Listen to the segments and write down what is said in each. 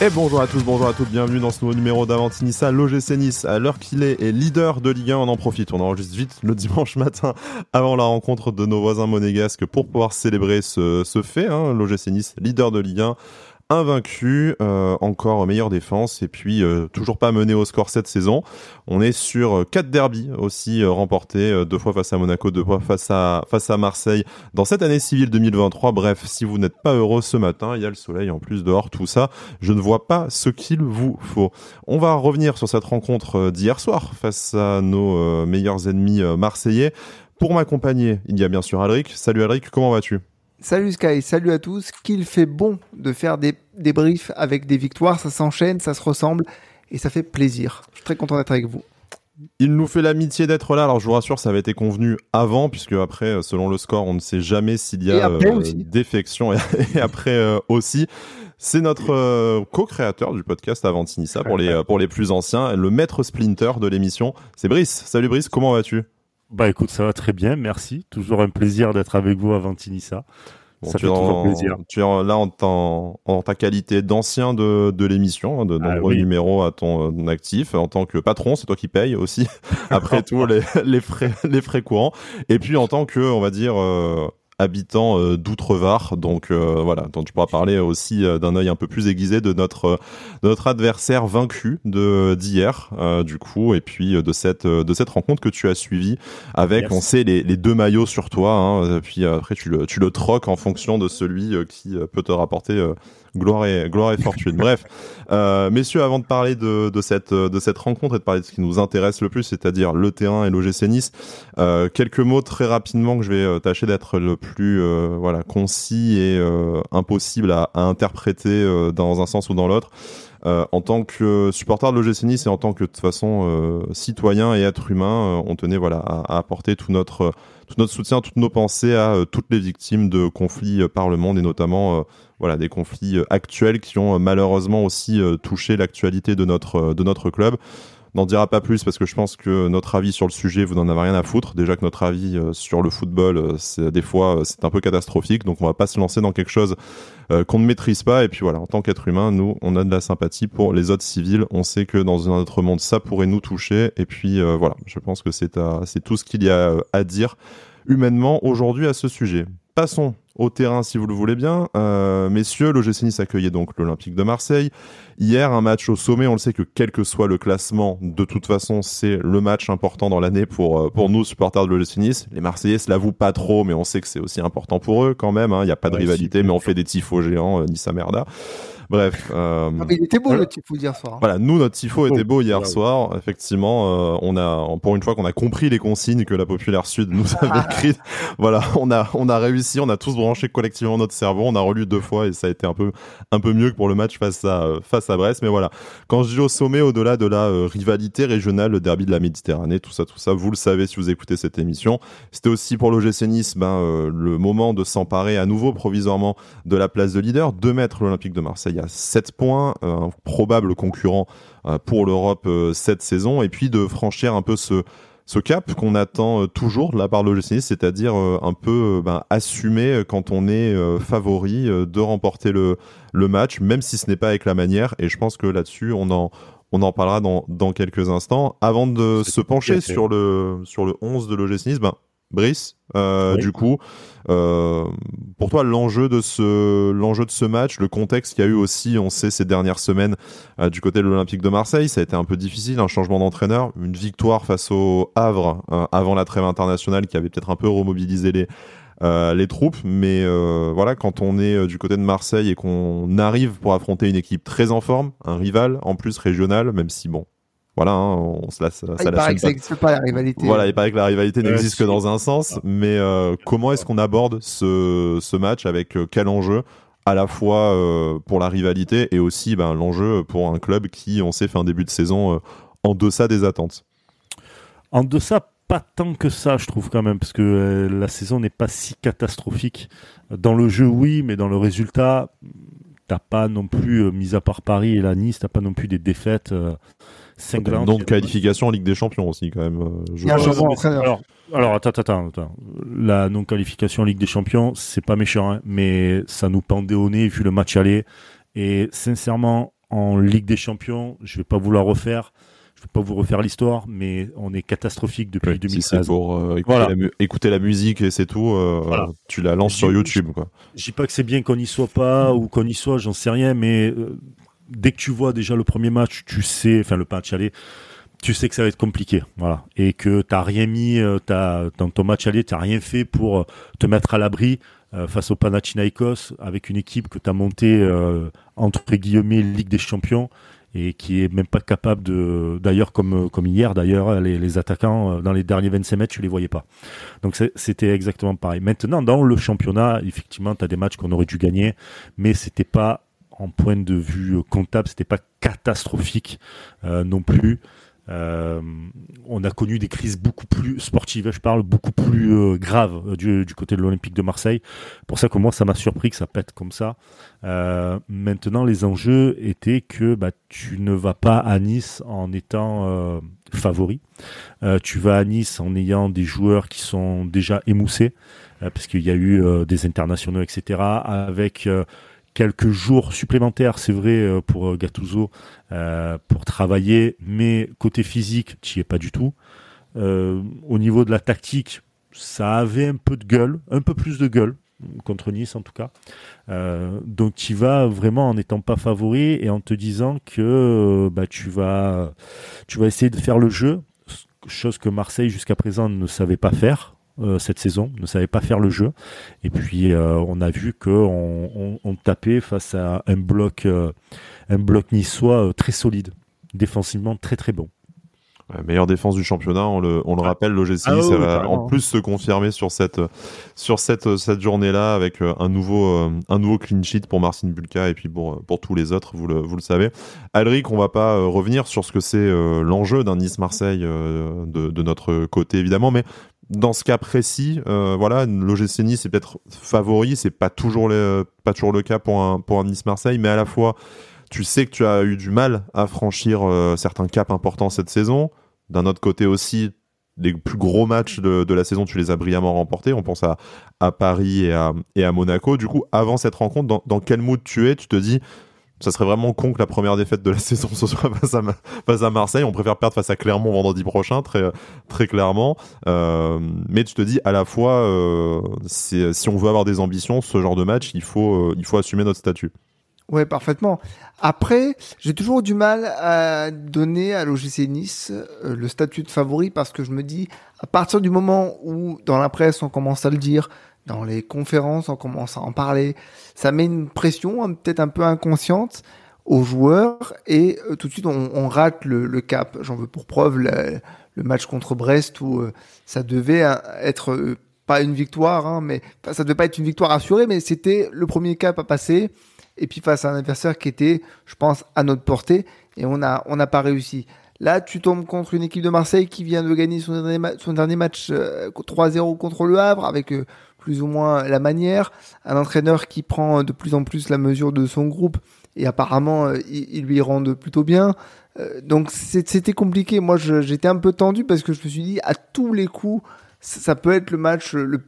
Et bonjour à tous, bonjour à toutes, bienvenue dans ce nouveau numéro d'Avantinissa. L'OGC Nice, à l'heure qu'il est, est leader de Ligue 1, on en profite, on enregistre vite le dimanche matin avant la rencontre de nos voisins monégasques pour pouvoir célébrer ce, fait. Hein. L'OGC Nice, leader de Ligue 1, invaincu, euh, encore meilleure défense et puis euh, toujours pas mené au score cette saison. On est sur euh, quatre derbies aussi remportés, deux fois face à Monaco, deux fois face à face à Marseille dans cette année civile 2023. Bref, si vous n'êtes pas heureux ce matin, il y a le soleil en plus dehors, tout ça, je ne vois pas ce qu'il vous faut. On va revenir sur cette rencontre d'hier soir face à nos meilleurs ennemis marseillais. Pour m'accompagner, il y a bien sûr Alric. Salut Alric, comment vas-tu? Salut Sky, salut à tous. Qu'il fait bon de faire des, des briefs avec des victoires, ça s'enchaîne, ça se ressemble et ça fait plaisir. Je suis très content d'être avec vous. Il nous fait l'amitié d'être là. Alors je vous rassure, ça avait été convenu avant, puisque après, selon le score, on ne sait jamais s'il y a euh, défection et, après euh, aussi. C'est notre euh, co-créateur du podcast Avantinissa pour les pour les plus anciens, le maître Splinter de l'émission. C'est Brice. Salut Brice, comment vas-tu? Bah écoute, ça va très bien, merci. Toujours un plaisir d'être avec vous à Ventinissa. ça fait toujours plaisir. Tu es là en, en ta qualité d'ancien de, de l'émission, hein, de ah nombreux numéros à ton euh, actif. En tant que patron, c'est toi qui payes aussi, après tout, les, les, frais, les frais courants. Et puis en tant que, on va dire, euh, habitant euh, d'Outrevar. Donc euh, voilà, donc tu pourras parler aussi euh, d'un œil un peu plus aiguisé de notre notre adversaire vaincu de d'hier, du coup, et puis de cette de cette rencontre que tu as suivie avec, on sait les, les deux maillots sur toi. Hein, puis après tu le tu le troques en fonction de celui qui peut te rapporter gloire et gloire et fortune. Bref, euh, messieurs, avant de parler de, de, cette de cette rencontre et de parler de ce qui nous intéresse le plus, c'est-à-dire le terrain et l'OGC Nice, euh, quelques mots très rapidement que je vais euh, tâcher d'être le plus euh, voilà concis et impossible à, à interpréter dans un sens ou dans l'autre. en tant que supporter de l'OGC Nice et en tant que de toute façon citoyen et être humain, on tenait voilà à, à apporter tout notre tout notre soutien, toutes nos pensées à toutes les victimes de conflits par le monde et notamment voilà des conflits euh, actuels qui ont euh, malheureusement aussi euh, touché l'actualité de notre de notre club. N'en dira pas plus parce que je pense que notre avis sur le sujet, vous n'en avez rien à foutre. Déjà que notre avis sur le football, c'est des fois c'est un peu catastrophique, donc on va pas se lancer dans quelque chose qu'on ne maîtrise pas. Et puis voilà, en tant qu'être humain, nous, on a de la sympathie pour les autres civils. On sait que dans un autre monde, ça pourrait nous toucher. Et puis voilà, je pense que c'est c'est tout ce qu'il y a à dire humainement aujourd'hui à ce sujet. Passons au terrain si vous le voulez bien. Euh, messieurs, l'OGC Nice accueillait donc l'Olympique de Marseille. Hier, un match au sommet, on le sait que quel que soit le classement, de toute façon, c'est le match important dans l'année pour, euh, pour nous, supporters de l'OGC Nice. Les Marseillais se l'avouent pas trop, mais on sait que c'est aussi important pour eux quand même. Hein. Il n'y a pas de rivalité, mais on fait des tifos géants, euh, Nice à merda. Bref. Euh, ah, il était beau le tifo hier soir. Hein. Voilà, nous notre tifo était beau hier soir. Effectivement, euh, on a pour une fois qu'on a compris les consignes que la Populaire Sud nous avait écrites. voilà, on a on a réussi, on a tous branché collectivement notre cerveau, on a relu deux fois et ça a été un peu un peu mieux que pour le match face à face à Brest. Mais voilà, quand je dis au sommet, au-delà de la euh, rivalité régionale, le derby de la Méditerranée, tout ça, tout ça, vous le savez si vous écoutez cette émission. C'était aussi pour l'OGC Nice, ben euh, le moment de s'emparer à nouveau provisoirement de la place de leader, de mettre l'Olympique de Marseille à 7 points, euh, un probable concurrent euh, pour l'Europe euh, cette saison, et puis de franchir un peu ce ce cap qu'on attend toujours de la part de l'OGC, c'est-à-dire un peu ben, assumer quand on est favori de remporter le, le match, même si ce n'est pas avec la manière. Et je pense que là-dessus, on en, on en parlera dans, dans quelques instants. Avant de se pencher sur le, sur le 11 de l'OGC ben, Brice, euh, du coup, euh, pour toi, l'enjeu de ce l'enjeu de ce match, le contexte qu'il y a eu aussi, on sait ces dernières semaines euh, du côté de l'Olympique de Marseille, ça a été un peu difficile, un changement d'entraîneur, une victoire face au Havre avant la trêve internationale qui avait peut-être un peu remobilisé les les troupes, mais voilà, quand on est du côté de Marseille et qu'on arrive pour affronter une équipe très en forme, un rival en plus régional, même si bon, voilà, hein, on se laisse. Ah, il paraît que ça n'existe pas la rivalité. Voilà, il paraît que la rivalité n'existe que dans un sens. Mais euh, comment est-ce qu'on aborde ce, ce match avec euh, quel enjeu à la fois euh, pour la rivalité et aussi ben, l'enjeu pour un club qui, on sait, fait un début de saison en deçà des attentes? En deçà, pas tant que ça, je trouve quand même, parce que la saison n'est pas si catastrophique. Dans le jeu, oui, mais dans le résultat, t'as pas non plus, mis à part Paris et la Nice, t'as pas non plus des défaites donc qualification en Ligue des Champions aussi quand même. Euh, alors, alors attends, attends, attends. La non qualification en Ligue des Champions, c'est pas méchant, hein, mais ça nous pendait au nez vu le match aller. Et sincèrement, en Ligue des Champions, je vais pas vous la refaire. Je vais pas vous refaire l'histoire, mais on est catastrophique depuis oui, 2016. Si pour euh, écouter, voilà. la écouter, la musique et c'est tout, euh, voilà. tu la lances sur YouTube. Quoi. Je dis pas que c'est bien qu'on y soit pas ou qu'on y soit, j'en sais rien, mais euh, dès que tu vois déjà le premier match, tu sais, enfin le match aller, tu sais que ça va être compliqué, voilà, et que t'as rien mis, euh, as, dans ton match aller, t'as rien fait pour te mettre à l'abri euh, face au Panathinaikos avec une équipe que tu as montée euh, entre guillemets Ligue des Champions et qui est même pas capable de d'ailleurs comme comme hier d'ailleurs les, les, attaquants euh, dans les derniers 25 mètres tu les voyais pas. Donc c'était exactement pareil. Maintenant dans le championnat effectivement tu as des matchs qu'on aurait dû gagner mais c'était pas en point de vue comptable c'était pas catastrophique euh, non plus euh, on a connu des crises beaucoup plus sportives, je parle, beaucoup plus euh, graves du, côté de l'Olympique de Marseille. Pour ça que moi, ça m'a surpris que ça pète comme ça. Maintenant, les enjeux étaient que bah, tu ne vas pas à Nice en étant favori. tu vas à Nice en ayant des joueurs qui sont déjà émoussés, parce qu'il y a eu des internationaux, etc., avec quelques jours supplémentaires, c'est vrai, euh, pour euh, Gattuso, euh, pour travailler, mais côté physique, tu n'y es pas du tout. au niveau de la tactique, ça avait un peu de gueule, un peu plus de gueule, contre Nice en tout cas. donc tu vas vraiment en n'étant pas favori et en te disant que bah, tu, vas, tu vas essayer de faire le jeu, chose que Marseille jusqu'à présent ne savait pas faire. Euh, cette saison, ne savait pas faire le jeu. Et puis euh, on a vu qu'on on, on, tapait face à un bloc, euh, un bloc niçois très solide, défensivement très très bon. meilleure défense du championnat, on le, on le rappelle, l'OGC, ah ça va en plus se confirmer sur cette, sur cette, cette journée-là avec un nouveau, un nouveau clean sheet pour Marcin Bulka et puis pour, pour tous les autres, vous le, vous le savez. Alric, on va pas revenir sur ce que c'est l'enjeu d'un Nice-Marseille de, de notre côté évidemment, mais dans ce cas précis, euh, voilà, l'OGC Nice est peut-être favori, c'est pas toujours le, pas toujours le cas pour un Nice Marseille, mais à la fois tu sais que tu as eu du mal à franchir euh, certains caps importants cette saison. D'un autre côté aussi, les plus gros matchs de, de, la saison, tu les as brillamment remportés. On pense à, Paris et à, et à Monaco. Du coup, avant cette rencontre, dans, dans quel mood tu es? Tu te dis, ça serait vraiment con que la première défaite de la saison ce soit face à, Marseille. On préfère perdre face à Clermont vendredi prochain, très, très clairement. Euh, mais tu te dis, à la fois, euh, si on veut avoir des ambitions, ce genre de match, il faut, euh, il faut assumer notre statut. Ouais, parfaitement. Après, j'ai toujours du mal à donner à l'OGC Nice le statut de favori parce que je me dis, à partir du moment où dans la presse on commence à le dire, dans les conférences, on commence à en parler. Ça met une pression hein, peut-être un peu inconsciente aux joueurs et euh, tout de suite on, rate le, cap. J'en veux pour preuve le, match contre Brest où euh, ça devait hein, être euh, pas une victoire, hein, mais ça devait pas être une victoire assurée, mais c'était le premier cap à passer. Et puis face à un adversaire qui était, je pense, à notre portée, et on a on n'a pas réussi. Là, tu tombes contre une équipe de Marseille qui vient de gagner son dernier match 3-0 contre le Havre avec plus ou moins la manière, un entraîneur qui prend de plus en plus la mesure de son groupe et apparemment euh, il, lui rend plutôt bien. Euh, donc c'était compliqué. Moi j'étais un peu tendu parce que je me suis dit à tous les coups ça peut être le match le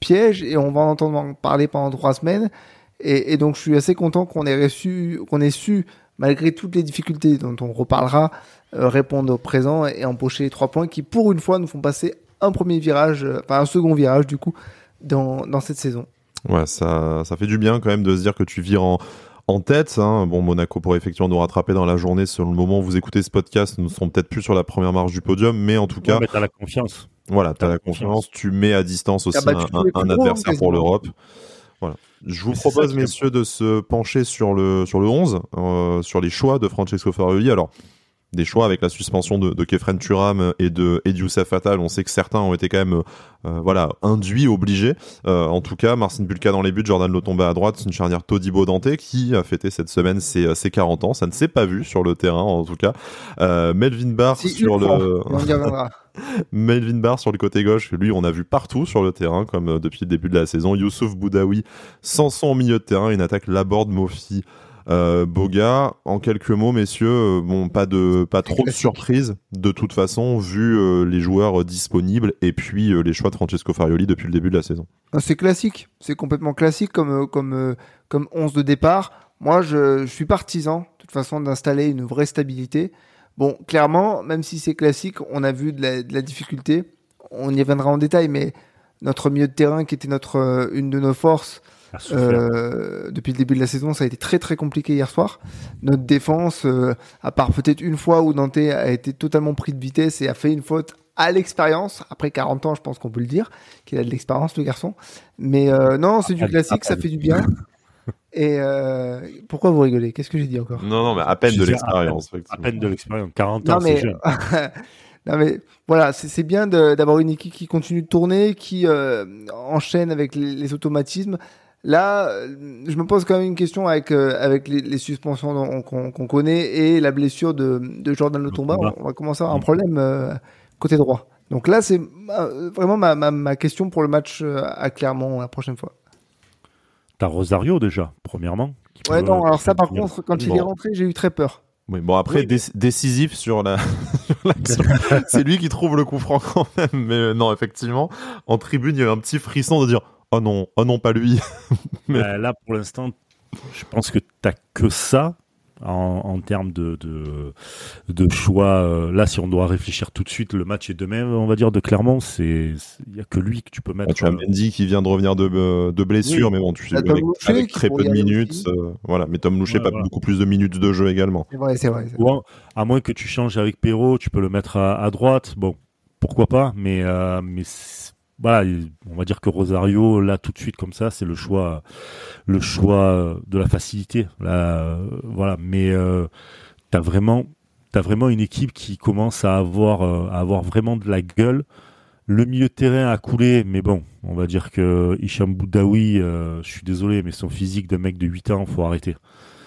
piège et on va en entendre parler pendant trois semaines. Et, donc je suis assez content qu'on ait reçu, qu'on ait su malgré toutes les difficultés dont on reparlera, euh, répondre au présent et empocher les trois points qui pour une fois nous font passer un premier virage, enfin un second virage du coup dans, dans cette saison. Ouais, ça, ça fait du bien quand même de se dire que tu vires en, en tête. Hein. Bon, Monaco pourrait effectivement nous rattraper dans la journée. Selon le moment où vous écoutez ce podcast, nous serons peut-être plus sur la première marche du podium, mais en tout cas. Ouais, t'as la confiance. Voilà, t'as la confiance. Tu mets à distance aussi un, adversaire pour l'Europe. Voilà. Je vous propose, messieurs, de se pencher sur le, sur le 11, euh, sur les choix de Francesco Farioli. Alors, des choix avec la suspension de, de Kefren Turam et de et Youssef Fatal. On sait que certains ont été quand même euh, voilà induits, obligés. Euh, en tout cas, Marcin Bulka dans les buts, Jordan Lotomba à droite, une charnière Todibo Dante qui a fêté cette semaine ses, ses 40 ans. Ça ne s'est pas vu sur le terrain en tout cas. Euh, Melvin Barr sur le Melvin Barr sur le côté gauche, lui on a vu partout sur le terrain comme euh, depuis le début de la saison. Youssouf Boudaoui, Sanson au milieu de terrain, une attaque Laborde Mofi euh, Boga, en quelques mots, messieurs, euh, bon, pas de, pas trop de surprises de toute façon, vu euh, les joueurs disponibles et puis les choix de Francesco Farioli depuis le début de la saison. C'est classique, c'est complètement classique comme, comme, comme 11 de départ. Moi, je, suis partisan, de toute façon, d'installer une vraie stabilité. Bon, clairement, même si c'est classique, on a vu de la, difficulté. On y reviendra en détail, mais notre milieu de terrain, qui était notre euh, une de nos forces euh, depuis le début de la saison, ça a été très très compliqué hier soir. Notre défense, euh, à part peut-être une fois où Dante a été totalement pris de vitesse et a fait une faute à l'expérience, après 40 ans, je pense qu'on peut le dire, qu'il a de l'expérience, le garçon. Mais euh, non, c'est du classique, ça fait du bien. Et euh, pourquoi vous rigolez? Qu'est-ce que j'ai dit encore? Non, non, mais à peine de l'expérience. À, peine de l'expérience. 40 ans, c'est jeune. non, mais voilà, c'est bien d'avoir une équipe qui continue de tourner, qui euh, enchaîne avec les, les, automatismes. Là, je me pose quand même une question avec euh, avec les, les suspensions qu'on connaît et la blessure de, de Jordan Le Tomba. On, va commencer à avoir un problème euh, côté droit. Donc là, c'est vraiment ma, ma, ma, question pour le match à Clermont la prochaine fois. T'as Rosario déjà, premièrement. Ouais, non, alors ça par contre, quand il est rentré, j'ai eu très peur. Oui, bon après décisif sur la, c'est lui qui trouve le coup franc quand même. Mais euh, non, effectivement, en tribune, il y a eu un petit frisson de dire oh non, oh non, pas lui. Mais... Bah, là, pour l'instant, je pense que t'as que ça en, en termes de, de, de choix. Euh, là, si on doit réfléchir tout de suite, le match est demain, on va dire, de Clermont. C'est il y a que lui que tu peux mettre. Tu as Mendy qui vient de revenir de, euh, de blessure, mais bon, tu sais, avec, avec très peu de minutes. Euh, voilà, mais Tom Loucher, ouais, pas voilà. beaucoup plus de minutes de jeu également. C'est vrai, c'est vrai. Ou à moins que tu changes avec Perrault, tu peux le mettre à, à droite. Bon, pourquoi pas, mais, euh, mais voilà, on va dire que Rosario, là, tout de suite, comme ça, c'est le choix, le choix de la facilité. Là, voilà, mais euh, t'as vraiment, t'as vraiment une équipe qui commence à avoir, euh, à avoir vraiment de la gueule. Le milieu de terrain a coulé, mais bon, on va dire que Hicham Boudaoui, euh, je suis désolé, mais son physique de mec de 8 ans, faut arrêter.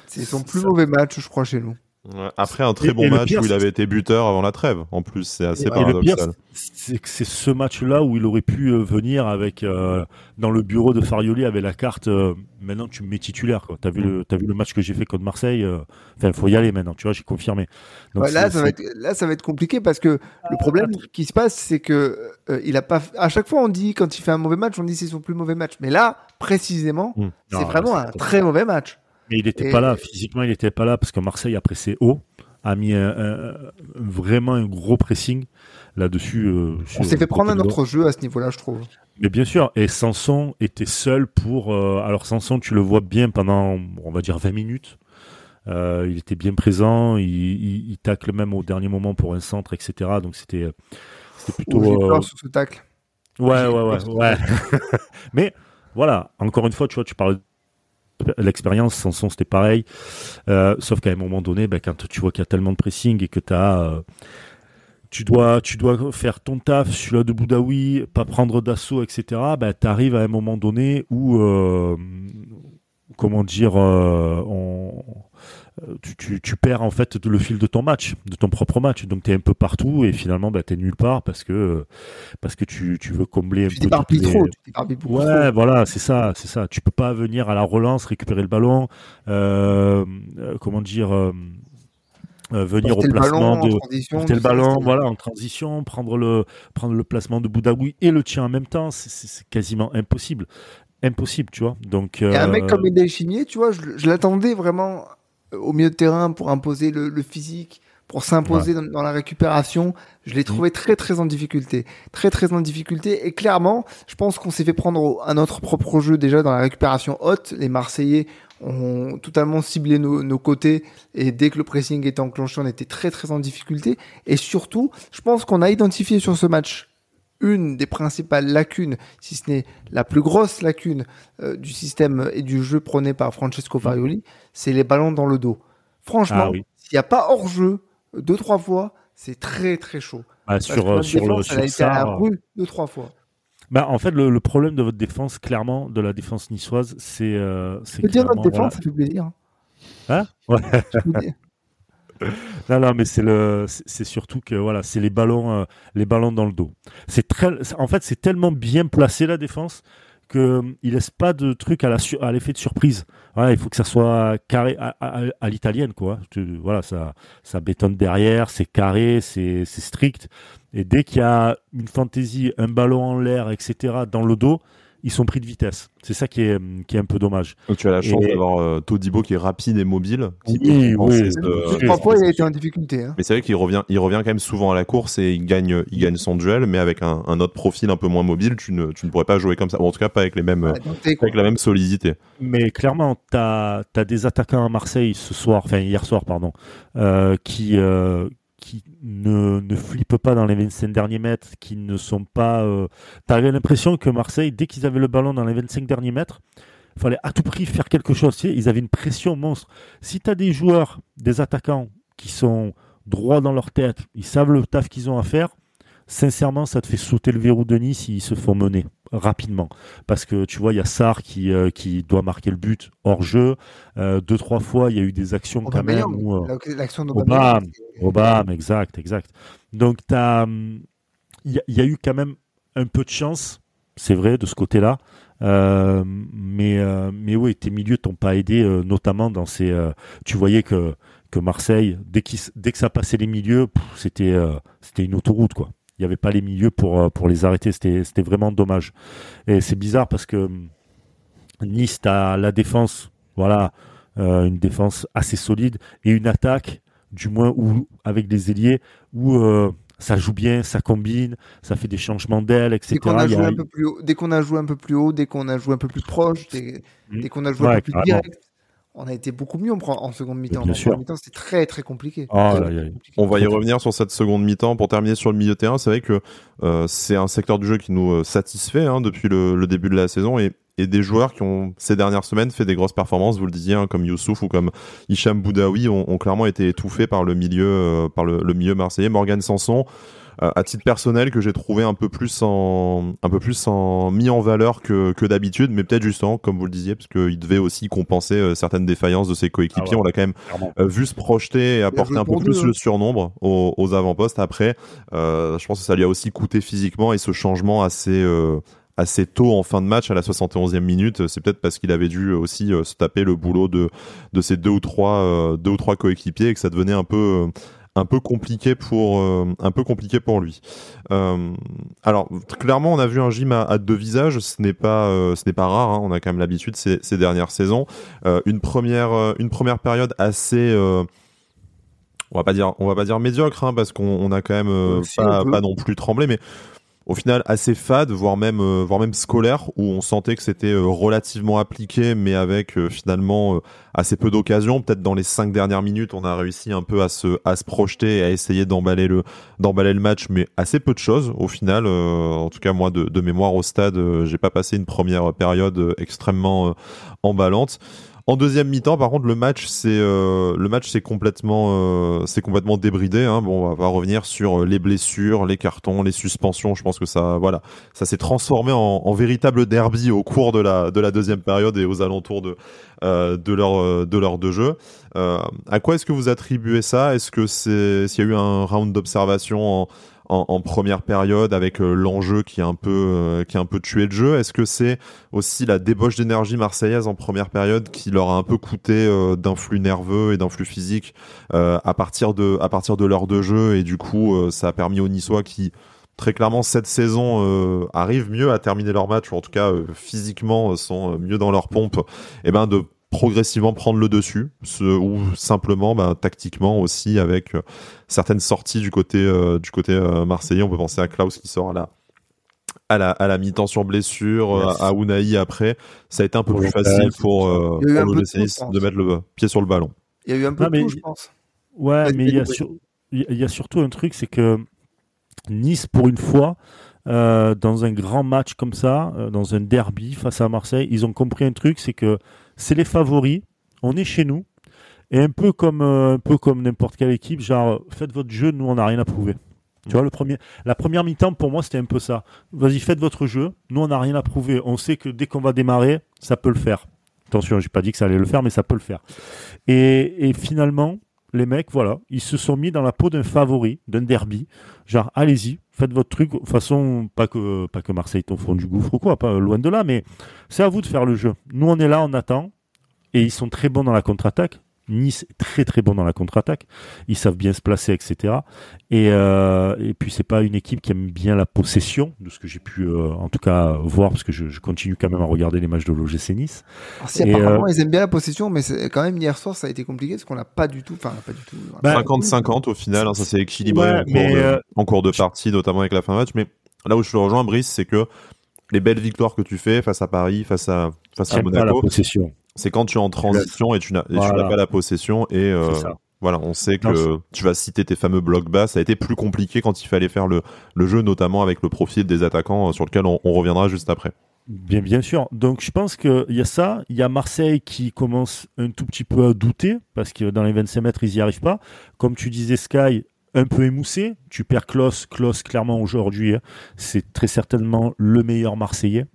C'est son plus ça... mauvais match, je crois, chez nous. Ouais, après un très et, bon et match où il avait été buteur avant la trêve. En plus, c'est assez et paradoxal. C'est que c'est ce match-là où il aurait pu euh, venir avec euh, dans le bureau de Farioli avec la carte. Euh, maintenant, tu me mets titulaire. Vu le t'as vu le match que j'ai fait contre Marseille. euh, Enfin, faut y aller maintenant. Tu vois, j'ai confirmé. Donc, ouais, là, ça va être, là, ça va être compliqué parce que le problème qui se passe, c'est que euh, il a pas. À chaque fois, on dit quand il fait un mauvais match, on dit c'est son plus mauvais match. Mais là, précisément, mmh. c'est vraiment un très mauvais match. Mais il n'était pas là, physiquement, il n'était pas là parce que Marseille a pressé haut, a mis un, un, vraiment un gros pressing là-dessus. Euh, on s'est fait prendre un autre jeu à ce niveau-là, je trouve. Mais bien sûr, et Sanson était seul pour. Euh, alors Sanson, tu le vois bien pendant, on va dire, 20 minutes. Euh, il était bien présent, il, il, il, tacle même au dernier moment pour un centre, etc. Donc c'était plutôt. J'ai peur sur ce tacle. Ouais, ouais, ouais. ouais. Mais voilà, encore une fois, tu vois, tu parles l'expérience, Sanson c'était pareil. Euh, sauf qu'à un moment donné, ben, quand tu vois qu'il y a tellement de pressing et que. Euh, tu dois, tu dois faire ton taf, celui-là de Boudaoui, pas prendre d'assaut, etc. Ben, tu arrives à un moment donné où, euh, comment dire, on, tu, tu, tu, perds en fait le fil de ton match, de ton propre match. Donc tu es un peu partout et finalement bah, tu es nulle part parce que parce que tu, tu veux combler tu un peu. Les... Trop, tu ouais, trop. voilà, c'est ça, c'est ça. Tu peux pas venir à la relance récupérer le ballon, euh, euh, comment dire. Euh, venir porter au placement ballon, de porter le ballon voilà en transition prendre le prendre le placement de Boudaoui et le tien en même temps c'est quasiment impossible impossible tu vois donc euh... un mec comme Edel Chimier tu vois je, je l'attendais vraiment au milieu de terrain pour imposer le, le physique, pour s'imposer ouais. dans, dans, la récupération. Je l'ai trouvé mmh. très très en difficulté, très très en difficulté. Et clairement, je pense qu'on s'est fait prendre un autre propre jeu déjà dans la récupération haute. Les Marseillais ont totalement ciblé nos, nos, côtés et dès que le pressing était enclenché, on était très très en difficulté. Et surtout, je pense qu'on a identifié sur ce match une des principales lacunes, si ce n'est la plus grosse lacune euh, du système et du jeu prôné par Francesco Farioli, c'est les ballons dans le dos. Franchement, ah, oui. s'il n'y a pas hors jeu deux trois fois, c'est très très chaud. Ah, sur euh, sur défense, le sur a été à la rue deux trois fois. Bah, en fait, le, le, problème de votre défense, clairement, de la défense niçoise, c'est. Euh, c'est dire notre défense, voilà. ça fait plaisir. Hein Ouais. Non, non, mais c'est le, c'est surtout que voilà, c'est les ballons, euh, les ballons dans le dos. C'est très, en fait, c'est tellement bien placé la défense que il laisse pas de truc à l'effet de surprise. Voilà, il faut que ça soit carré à, à, l'italienne, quoi. Voilà, ça, ça bétonne derrière, c'est carré, c'est strict. Et dès qu'il y a une fantaisie, un ballon en l'air, etc., dans le dos, ils sont pris de vitesse. C'est ça qui est, qui est un peu dommage. Donc tu as la chance d'avoir euh, Todibo qui est rapide et mobile. oui, oui. Parfois, il a été en difficulté. Hein. Mais c'est vrai qu'il revient, il revient quand même souvent à la course et il gagne, il gagne son duel, mais avec un, un autre profil un peu moins mobile, tu ne, tu ne pourrais pas jouer comme ça. en tout cas, pas avec les mêmes, avec la même solidité. Mais clairement, tu as, as, des attaquants à Marseille ce soir, enfin hier soir, pardon, euh, qui, euh, qui ne, flippent pas dans les 25 derniers mètres, qui ne sont pas. Euh... Tu avais l'impression que Marseille, dès qu'ils avaient le ballon dans les 25 derniers mètres, il fallait à tout prix faire quelque chose. Ils avaient une pression monstre. Si tu des joueurs, des attaquants qui sont droits dans leur tête, ils savent le taf qu'ils ont à faire, sincèrement, ça te fait sauter le verrou de Nice s'ils se font mener rapidement. Parce que tu vois, il y a Sarr qui, euh, qui doit marquer le but hors jeu. Euh, deux, trois fois, il y a eu des actions quand même. Euh, L'action Obama, Obama, exact, exact. Donc, hum, il y, a eu quand même un peu de chance, c'est vrai, de ce côté-là. mais, mais oui, tes milieux t'ont pas aidé, notamment dans ces. tu voyais que, que Marseille, dès, dès que ça passait les milieux, c'était c'était une autoroute, quoi il n'y avait pas les milieux pour, euh, pour les arrêter. C'était vraiment dommage. Et c'est bizarre parce que hum, Nice a la défense, voilà, euh, une défense assez solide et une attaque, du moins où, avec des ailiers, où euh, ça joue bien, ça combine, ça fait des changements d'aile, etc. Dès qu'on a, joué un peu plus haut, dès qu'on a joué un peu plus haut, dès qu'on a joué un peu plus proche, dès, qu'on a joué un peu plus direct, on a été beaucoup mieux en, seconde mi-temps. En seconde mi-temps, c'était très très compliqué. Ah, on va y revenir sur cette seconde mi-temps. Pour terminer sur le milieu de terrain, c'est vrai que euh, c'est un secteur du jeu qui nous euh, satisfait hein, depuis le, début de la saison et, des joueurs qui ont ces dernières semaines fait des grosses performances, vous le disiez, hein, comme Youssouf ou comme Hicham Boudaoui, ont, clairement été étouffés par le milieu, euh, par le, le milieu marseillais. Morgan Sanson euh, à titre personnel que j'ai trouvé un peu plus en un peu plus en mis en valeur que, que d'habitude, mais peut-être justement comme vous le disiez, parce qu'il devait aussi compenser euh, certaines défaillances de ses coéquipiers. Ah On l'a quand même euh, vu se projeter et apporter un peu plus le surnombre aux, aux avant-postes. Après, je pense que ça lui a aussi coûté physiquement et ce changement assez assez tôt en fin de match à la 71e minute. C'est peut-être parce qu'il avait dû aussi se taper le boulot de, de ses deux ou trois, deux ou trois coéquipiers et que ça devenait un peu, un peu compliqué pour euh, un peu compliqué pour lui. Euh, alors clairement, on a vu un gym à, deux visages. Ce n'est pas euh, ce n'est pas rare. Hein. on a quand même l'habitude ces, ces, dernières saisons. une première une première période assez on va pas dire on va pas dire médiocre hein, parce qu'on a quand même pas, pas, non plus tremblé mais au final assez fade, voire même, euh, voire même scolaire, où on sentait que c'était euh, relativement appliqué, mais avec euh, finalement assez peu d'occasions. Peut-être dans les cinq dernières minutes, on a réussi un peu à se, projeter et à essayer d'emballer le, d'emballer le match, mais assez peu de choses au final. en tout cas, moi, de, de mémoire au stade, j'ai pas passé une première période extrêmement emballante. En deuxième mi-temps, par contre, le match c'est euh, le match c'est complètement euh, c'est complètement débridé. Hein. Bon, on va revenir sur euh, les blessures, les cartons, les suspensions. Je pense que ça voilà, ça s'est transformé en, véritable derby au cours de la de la deuxième période et aux alentours de euh, de leur de leur de jeu. à quoi est-ce que vous attribuez ça? Est-ce que c'est s'il y a eu un round d'observation en en, première période avec euh, l'enjeu qui est un peu euh, qui a un peu tué le jeu. Est-ce que c'est aussi la débauche d'énergie marseillaise en première période qui leur a un peu coûté euh, d'influx nerveux et d'influx physique à partir de à partir de l'heure de jeu et du coup ça a permis aux Niçois qui très clairement cette saison arrivent mieux à terminer leur match ou en tout cas physiquement sont mieux dans leur pompe et eh ben de progressivement prendre le dessus, ou simplement bah, tactiquement aussi avec euh, certaines sorties du côté euh, du côté euh, marseillais. On peut penser à Klaus qui sort à la à la, à la mi-temps sur blessure, à Unai après. Ça a été un peu plus facile pour, pour le de, mettre le pied sur le ballon. Il y a eu un peu de tout, je pense. Ouais, mais il y, a il y a surtout un truc, c'est que Nice, pour une fois, dans un grand match comme ça, dans un derby face à Marseille, ils ont compris un truc, c'est que c'est les favoris, on est chez nous, et un peu comme euh, un peu comme n'importe quelle équipe, genre faites votre jeu, nous on n'a rien à prouver. Tu vois, le premier, la première mi-temps pour moi c'était un peu ça. Vas-y, faites votre jeu, nous on n'a rien à prouver. On sait que dès qu'on va démarrer, ça peut le faire. Attention, j'ai pas dit que ça allait le faire, mais ça peut le faire. Et, et finalement, les mecs, voilà, ils se sont mis dans la peau d'un favori, d'un derby. Genre, allez-y, faites votre truc. De toute façon, pas que, pas que Marseille est au du gouffre ou quoi, pas loin de là, mais c'est à vous de faire le jeu. Nous, on est là, on attend. Et ils sont très bons dans la contre-attaque. Nice est très très bon dans la contre-attaque. Ils savent bien se placer, etc. Et, euh, et puis c'est pas une équipe qui aime bien la possession, de ce que j'ai pu euh, en tout cas voir, parce que je, continue quand même à regarder les matchs de l'OGC Nice. si, apparemment ils aiment bien la possession, mais quand même hier soir ça a été compliqué parce qu'on n'a pas du tout, enfin pas du tout. 50-50 bah, au final, hein, ça s'est équilibré en, cours de, partie, notamment avec la fin de match. Mais là où je te rejoins, Brice, c'est que les belles victoires que tu fais face à Paris, face à face à Monaco, c'est quand tu es en transition et tu n'as pas la possession et euh, voilà, on sait que tu vas citer tes fameux blocs bas. Ça a été plus compliqué quand il fallait faire le, le jeu, notamment avec le profil des attaquants euh, sur lequel on, reviendra juste après. Bien, bien sûr. Donc, je pense qu'il y a ça. Il y a Marseille qui commence un tout petit peu à douter parce que dans les 25 mètres, ils n'y arrivent pas. Comme tu disais, Sky, un peu émoussé. Tu perds Klaus. Klaus, clairement, aujourd'hui, hein, c'est très certainement le meilleur Marseillais.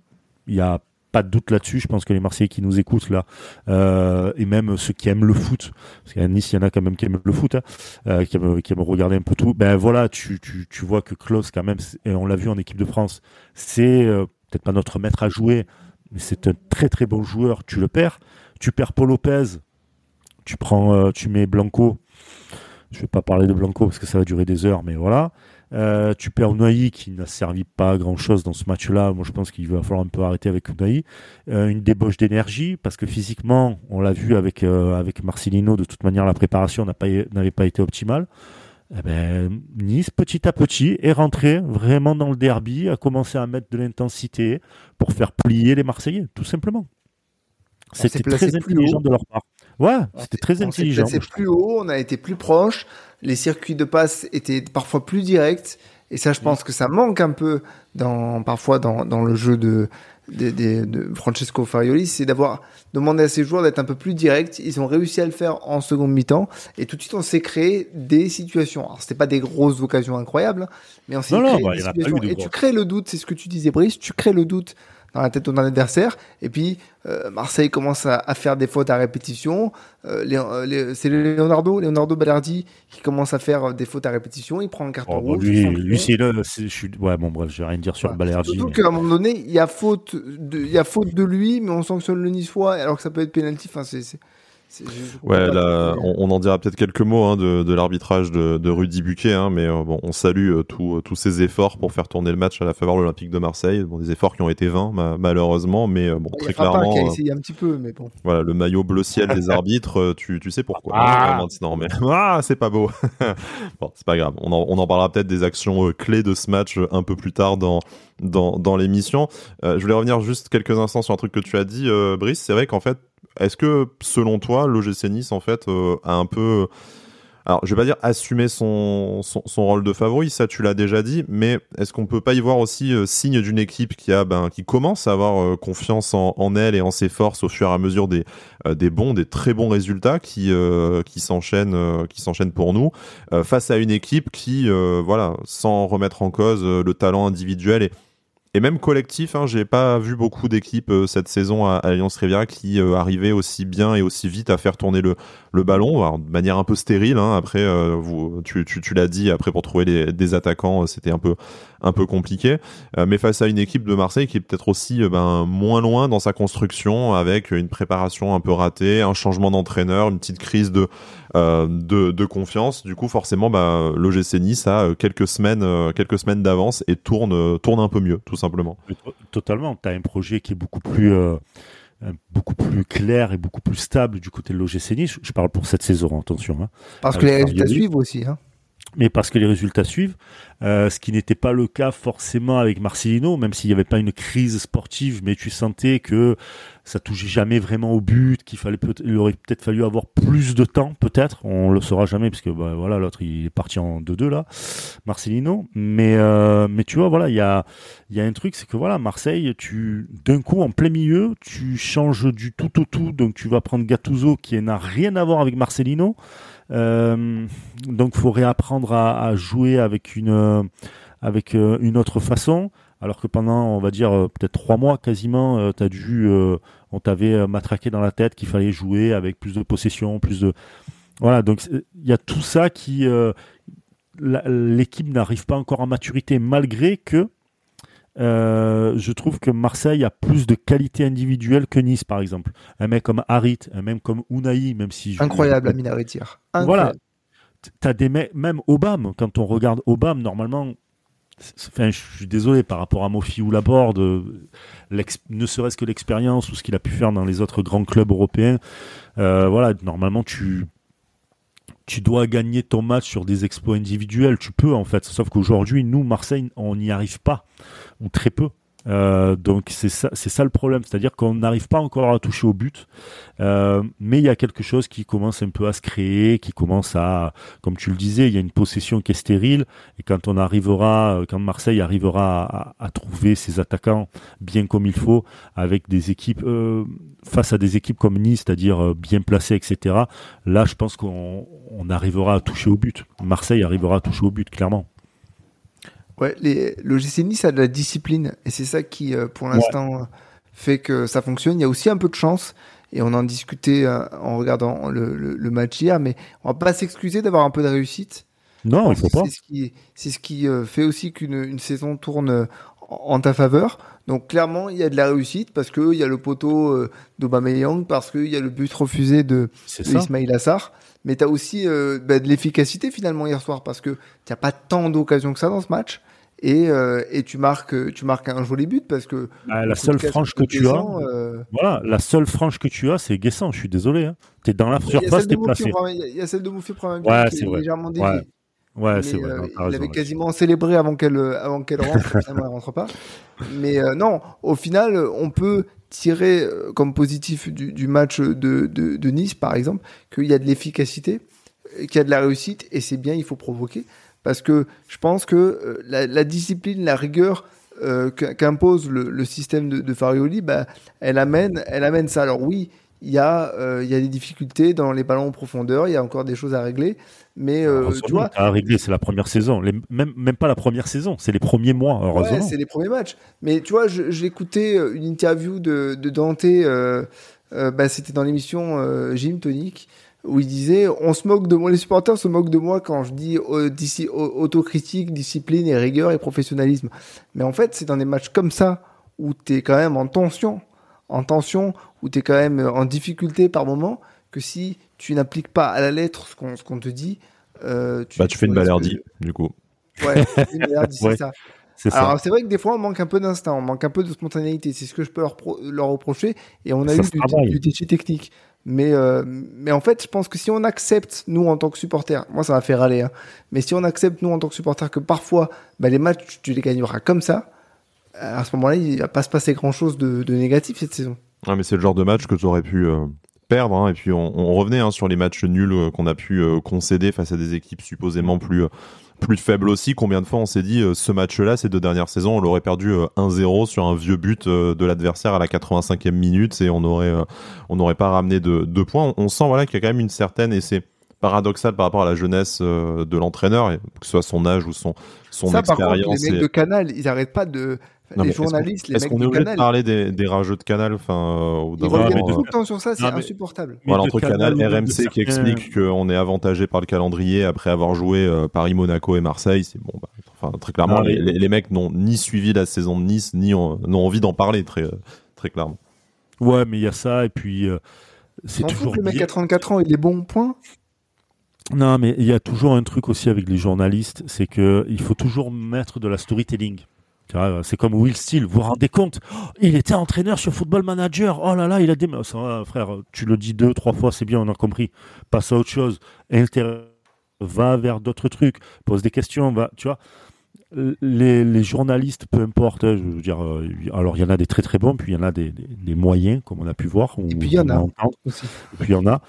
Il y a pas de doute là-dessus. Je pense que les Marseillais qui nous écoutent là, euh, et même ceux qui aiment le foot, parce qu'à Nice, il y en a quand même qui aiment le foot, hein, euh, qui, aiment, regarder un peu tout. Ben voilà, tu, tu, tu vois que Klaus, quand même, et on l'a vu en équipe de France, c'est euh, peut-être pas notre maître à jouer, mais c'est un très très bon joueur. Tu le perds. Tu perds Paul Lopez. Tu prends, tu mets Blanco. Je vais pas parler de Blanco parce que ça va durer des heures, mais voilà. Euh, tu perds Unai qui n'a servi pas à grand chose dans ce match-là. Moi, je pense qu'il va falloir un peu arrêter avec Unai. Euh, une débauche d'énergie parce que physiquement, on l'a vu avec euh, avec Marcelino. De toute manière, la préparation n'avait pas, été optimale. Eh ben, nice, petit à petit, est rentré vraiment dans le derby, a commencé à mettre de l'intensité pour faire plier les Marseillais, tout simplement. C'était très intelligent de leur part. Ouais, c'était très intelligent. C'est plus haut, on a été plus proche, les circuits de passe étaient parfois plus directs, et ça, je pense que ça manque un peu dans, parfois dans, dans le jeu de, de, de, Francesco Farioli, c'est d'avoir demandé à ses joueurs d'être un peu plus directs. Ils ont réussi à le faire en seconde mi-temps, et tout de suite, on s'est créé des situations. Alors, c'était pas des grosses occasions incroyables, mais on s'est créé bah, des situations. Et tu crées le doute, c'est ce que tu disais, Brice, tu crées le doute dans la tête de ton adversaire. Et puis, euh, Marseille commence à, faire des fautes à répétition. Euh, euh, c'est Leonardo, Leonardo Ballardi qui commence à faire des fautes à répétition. Il prend un carton oh, bah, rouge. Lui, lui c'est le. Je suis... Ouais, bon, bref, je vais rien dire sur Ballardi. Surtout qu'à un moment donné, il y, a faute de, il y a faute de lui, mais on sanctionne le Niçois, alors que ça peut être pénalty. Enfin, c'est Ouais, là, on, en dira peut-être quelques mots hein, de, l'arbitrage de, de, Rudy Buquet, hein, mais euh, bon, on salue euh, euh, tous ces efforts pour faire tourner le match à la faveur de l'Olympique de Marseille. Bon, des efforts qui ont été vains, malheureusement, mais bon, très clairement. Qui a essayé un petit peu, mais bon. Voilà, le maillot bleu ciel des arbitres, tu, tu sais pourquoi ah. maintenant, mais ah, c'est pas beau. bon, c'est pas grave. On en, on en parlera peut-être des actions clés de ce match un peu plus tard dans dans, dans l'émission. je voulais revenir juste quelques instants sur un truc que tu as dit, Brice. C'est vrai qu'en fait est-ce que, selon toi, l'OGC Nice, en fait, euh, a un peu... Alors, je vais pas dire assumer son, son, rôle de favori, ça tu l'as déjà dit, mais est-ce qu'on peut pas y voir aussi euh, signe d'une équipe qui ben, commence à avoir euh, confiance en, elle et en ses forces au fur et à mesure des, bons, des très bons résultats qui, qui s'enchaînent, qui s'enchaînent pour nous, face à une équipe qui, voilà, sans remettre en cause le talent individuel et et même collectif, hein, j'ai pas vu beaucoup d'équipes euh, cette saison à, Alliance Riviera qui euh, arrivaient aussi bien et aussi vite à faire tourner le, ballon, de manière un peu stérile. Hein. Après, euh, tu, l'as dit, après pour trouver des attaquants, c'était un peu un peu compliqué. mais face à une équipe de Marseille qui est peut-être aussi ben, moins loin dans sa construction, avec une préparation un peu ratée, un changement d'entraîneur, une petite crise de de, de, confiance. Du coup, forcément, bah, l'OGC Nice a quelques semaines, quelques semaines d'avance et tourne, tourne un peu mieux, tout simplement. Totalement. Tu as un projet qui est beaucoup plus, euh, beaucoup plus clair et beaucoup plus stable du côté de l'OGC Nice. Je parle pour cette saison, attention. Hein. Parce que les résultats suivent aussi. Hein mais parce que les résultats suivent, euh, ce qui n'était pas le cas forcément avec Marcelino, même s'il n'y avait pas une crise sportive, mais tu sentais que ça touchait jamais vraiment au but, qu'il fallait peut il aurait peut-être fallu avoir plus de temps, peut-être, on le saura jamais parce que bah, voilà l'autre il est parti en 2-2 là, Marcelino, mais euh, mais tu vois voilà il y a y a un truc c'est que voilà Marseille tu d'un coup en plein milieu tu changes du tout au tout. Donc tu vas prendre Gattuso qui n'a rien à voir avec Marcelino euh, donc, faut réapprendre à, à, jouer avec une, euh, avec euh, une autre façon. Alors que pendant, on va dire, peut-être trois mois quasiment, tu as dû, on t'avait matraqué dans la tête qu'il fallait jouer avec plus de possession, plus de. Voilà, donc il y a tout ça qui. l'équipe n'arrive pas encore à maturité malgré que je trouve que Marseille a plus de qualité individuelle que Nice, par exemple. Un mec comme Harit, un mec comme Unai, même si... Incroyable, Amina Retir. Voilà. T'as des mecs, même Obama, quand on regarde Obama, normalement, Enfin, je suis désolé par rapport à Mofi ou Laborde, ne serait-ce que l'expérience ou ce qu'il a pu faire dans les autres grands clubs européens. Euh, voilà, normalement, tu, tu dois gagner ton match sur des exploits individuels. Tu peux, en fait. Sauf qu'aujourd'hui, nous, Marseille, on n'y arrive pas, ou très peu. Euh, donc c'est ça, ça le problème, c'est-à-dire qu'on n'arrive pas encore à toucher au but, euh, mais il y a quelque chose qui commence un peu à se créer, qui commence à, comme tu le disais, il y a une possession qui est stérile, et quand on arrivera, quand Marseille arrivera à, trouver ses attaquants bien comme il faut, avec des équipes euh, face à des équipes comme Nice, c'est-à-dire bien placées, etc. Là, je pense qu'on on arrivera à toucher au but. Marseille arrivera à toucher au but, clairement. Ouais, les, le GC Nice a de la discipline et c'est ça qui, euh, pour l'instant, fait que ça fonctionne. Il y a aussi un peu de chance et on en discutait euh, en regardant le, le, match hier, mais on va pas s'excuser d'avoir un peu de réussite. Non, il faut pas. C'est ce qui, c'est ce qui euh, fait aussi qu'une une saison tourne en ta faveur. Donc clairement, il y a de la réussite parce que il y a le poteau d'Aubameyang, parce qu'il y a le but refusé de, de Ismail Assar mais tu as aussi euh, bah, de l'efficacité finalement hier soir parce que tu n'as pas tant d'occasions que ça dans ce match. Et, euh, et, tu marques tu marques un joli but parce que bah, la seule frange que tu as euh, voilà la seule frange que tu as c'est Guessant je suis désolé hein. tu es dans la surface tu es placé il y a celle de Mouffi ouais, qui est, légèrement déviée ouais. C'est vrai. il avait quasiment célébré avant qu'elle avant qu'elle rentre, elle rentre pas. Mais non, au final, on peut tirer euh, comme positif du, match de, de, Nice, par exemple, qu'il y a de l'efficacité, qu'il y a de la réussite, et c'est bien, il faut provoquer. Parce que je pense que euh, la, discipline, la rigueur euh, qu'impose le, système de, de Farioli, bah, elle, amène, elle amène ça. Alors oui, il y, a, il y a des difficultés dans les ballons en profondeur, il y a encore des choses à régler, mais euh, tu vois, à régler, c'est la première saison. même, même pas la première saison, c'est les premiers mois, heureusement. c'est les premiers matchs. Mais tu vois, j'ai écouté euh, une interview de, de Dante, euh, euh, bah, c'était dans l'émission euh, Jim Tonic, où il disait On se moque de moi, les supporters se moquent de moi quand je dis d'ici autocritique, discipline et rigueur et professionnalisme. Mais en fait, c'est dans des matchs comme ça où tu es quand même en tension, en tension, où tu es quand même en difficulté par moment, que si tu n'appliques pas à la lettre ce qu'on te dit, euh, tu, bah, tu fais une balerdie, du coup. Ouais, une c'est ça. Alors c'est vrai que des fois on manque un peu d'instinct, on manque un peu de spontanéité, c'est ce que je peux leur, leur reprocher. Et on a eu du, défi technique. Mais, euh, mais en fait, je pense que si on accepte, nous en tant que supporters, moi ça m'a fait râler, hein, mais si on accepte, nous en tant que supporters, que parfois bah, les matchs tu les gagneras comme ça, à ce moment-là, il va pas se passer grand-chose de, de, négatif cette saison. Ah, mais c'est le genre de match que tu aurais pu euh, perdre. Hein, et puis on, on revenait hein, sur les matchs nuls euh, qu'on a pu euh, concéder face à des équipes supposément plus plus faibles aussi. Combien de fois on s'est dit ce match-là, ces deux dernières saisons, on l'aurait perdu 1-0 sur un vieux but de l'adversaire à la 85e minute et on aurait on n'aurait pas ramené de points. On, sent voilà qu'il y a quand même une certaine et c'est paradoxal par rapport à la jeunesse de l'entraîneur, que ce soit son âge ou son son expérience. les mecs de Canal, ils n'arrêtent pas de les journalistes, les mecs Est-ce qu'on est obligé de parler des, des rageux de Canal enfin, euh, Ils reviennent tout le temps sur ça, c'est insupportable. Voilà, entre Canal, RMC qui explique qu'on est avantagé par le calendrier après avoir joué euh, Paris, Monaco et Marseille. C'est bon, bah, enfin, très clairement, les, les, mecs n'ont ni suivi la saison de Nice, ni n'ont envie d'en parler très, très clairement. Ouais, mais il y a ça, et puis euh, c'est toujours. le mec à 34 ans, il est bon, point. Non, mais il y a toujours un truc aussi avec les journalistes, c'est que il faut toujours mettre de la storytelling. C'est comme Will Steele, vous vous rendez compte? Oh, Il était entraîneur sur Football Manager. Oh là là, il a des... frère, tu le dis deux, trois fois, c'est bien, on a compris. Passe à autre chose. Va vers d'autres trucs. Pose des questions. Va, tu vois les, journalistes, peu importe, je veux dire, euh, alors il y en a des très très bons, puis il y en a des, moyens, comme on a pu voir. Et puis il y en a. Aussi. Et puis il y en a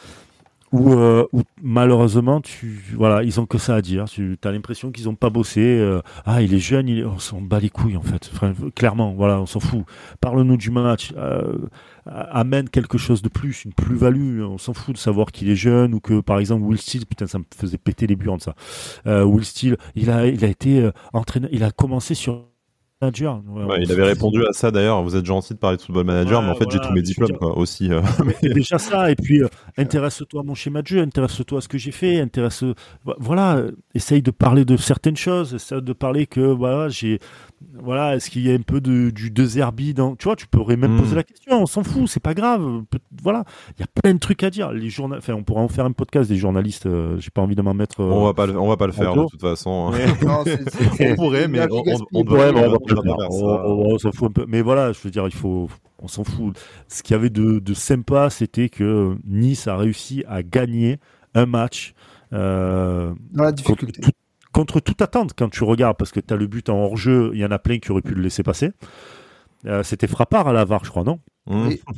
où, euh, malheureusement tu voilà ils ont que ça à dire. Tu as l'impression qu'ils ont pas bossé euh, ah il est jeune il on s'en bat les couilles en fait. Clairement voilà on s'en fout. Parle-nous du match euh, amène quelque chose de plus une plus-value on s'en fout de savoir qu'il est jeune ou que par exemple Will Steele putain ça me faisait péter les burnes ça. Will Steele il a il a été entraîneur il a commencé sur Manager. il avait répondu à ça d'ailleurs. Vous êtes gentil de parler de football manager, mais en fait j'ai tous mes diplômes quoi, aussi. Euh. Déjà ça, et puis euh, intéresse-toi à mon schéma de jeu, intéresse-toi à ce que j'ai fait, intéresse. Voilà, essaye de parler de certaines choses, essaye de parler que voilà j'ai voilà, est-ce qu'il y a un peu de, du De Zerbi dans. Tu vois, tu pourrais même poser hmm. la question, on s'en fout, c'est pas grave. Voilà, il y a plein de trucs à dire. Les journal... enfin, on pourrait en faire un podcast des journalistes. Euh, j'ai pas envie de m'en mettre. on va pas, on va pas le faire de toute façon. on pourrait, mais on, on, pourrait, on, s'en fout un peu. Mais voilà, je veux dire, il faut, on s'en fout. Ce qu'il y avait de, de sympa, c'était que Nice a réussi à gagner un match. Euh, dans la difficulté contre toute attente quand tu regardes, parce que tu as le but en hors-jeu, il y en a plein qui auraient pu le laisser passer. Euh, c'était frappard à la VAR, je crois, non? Oui.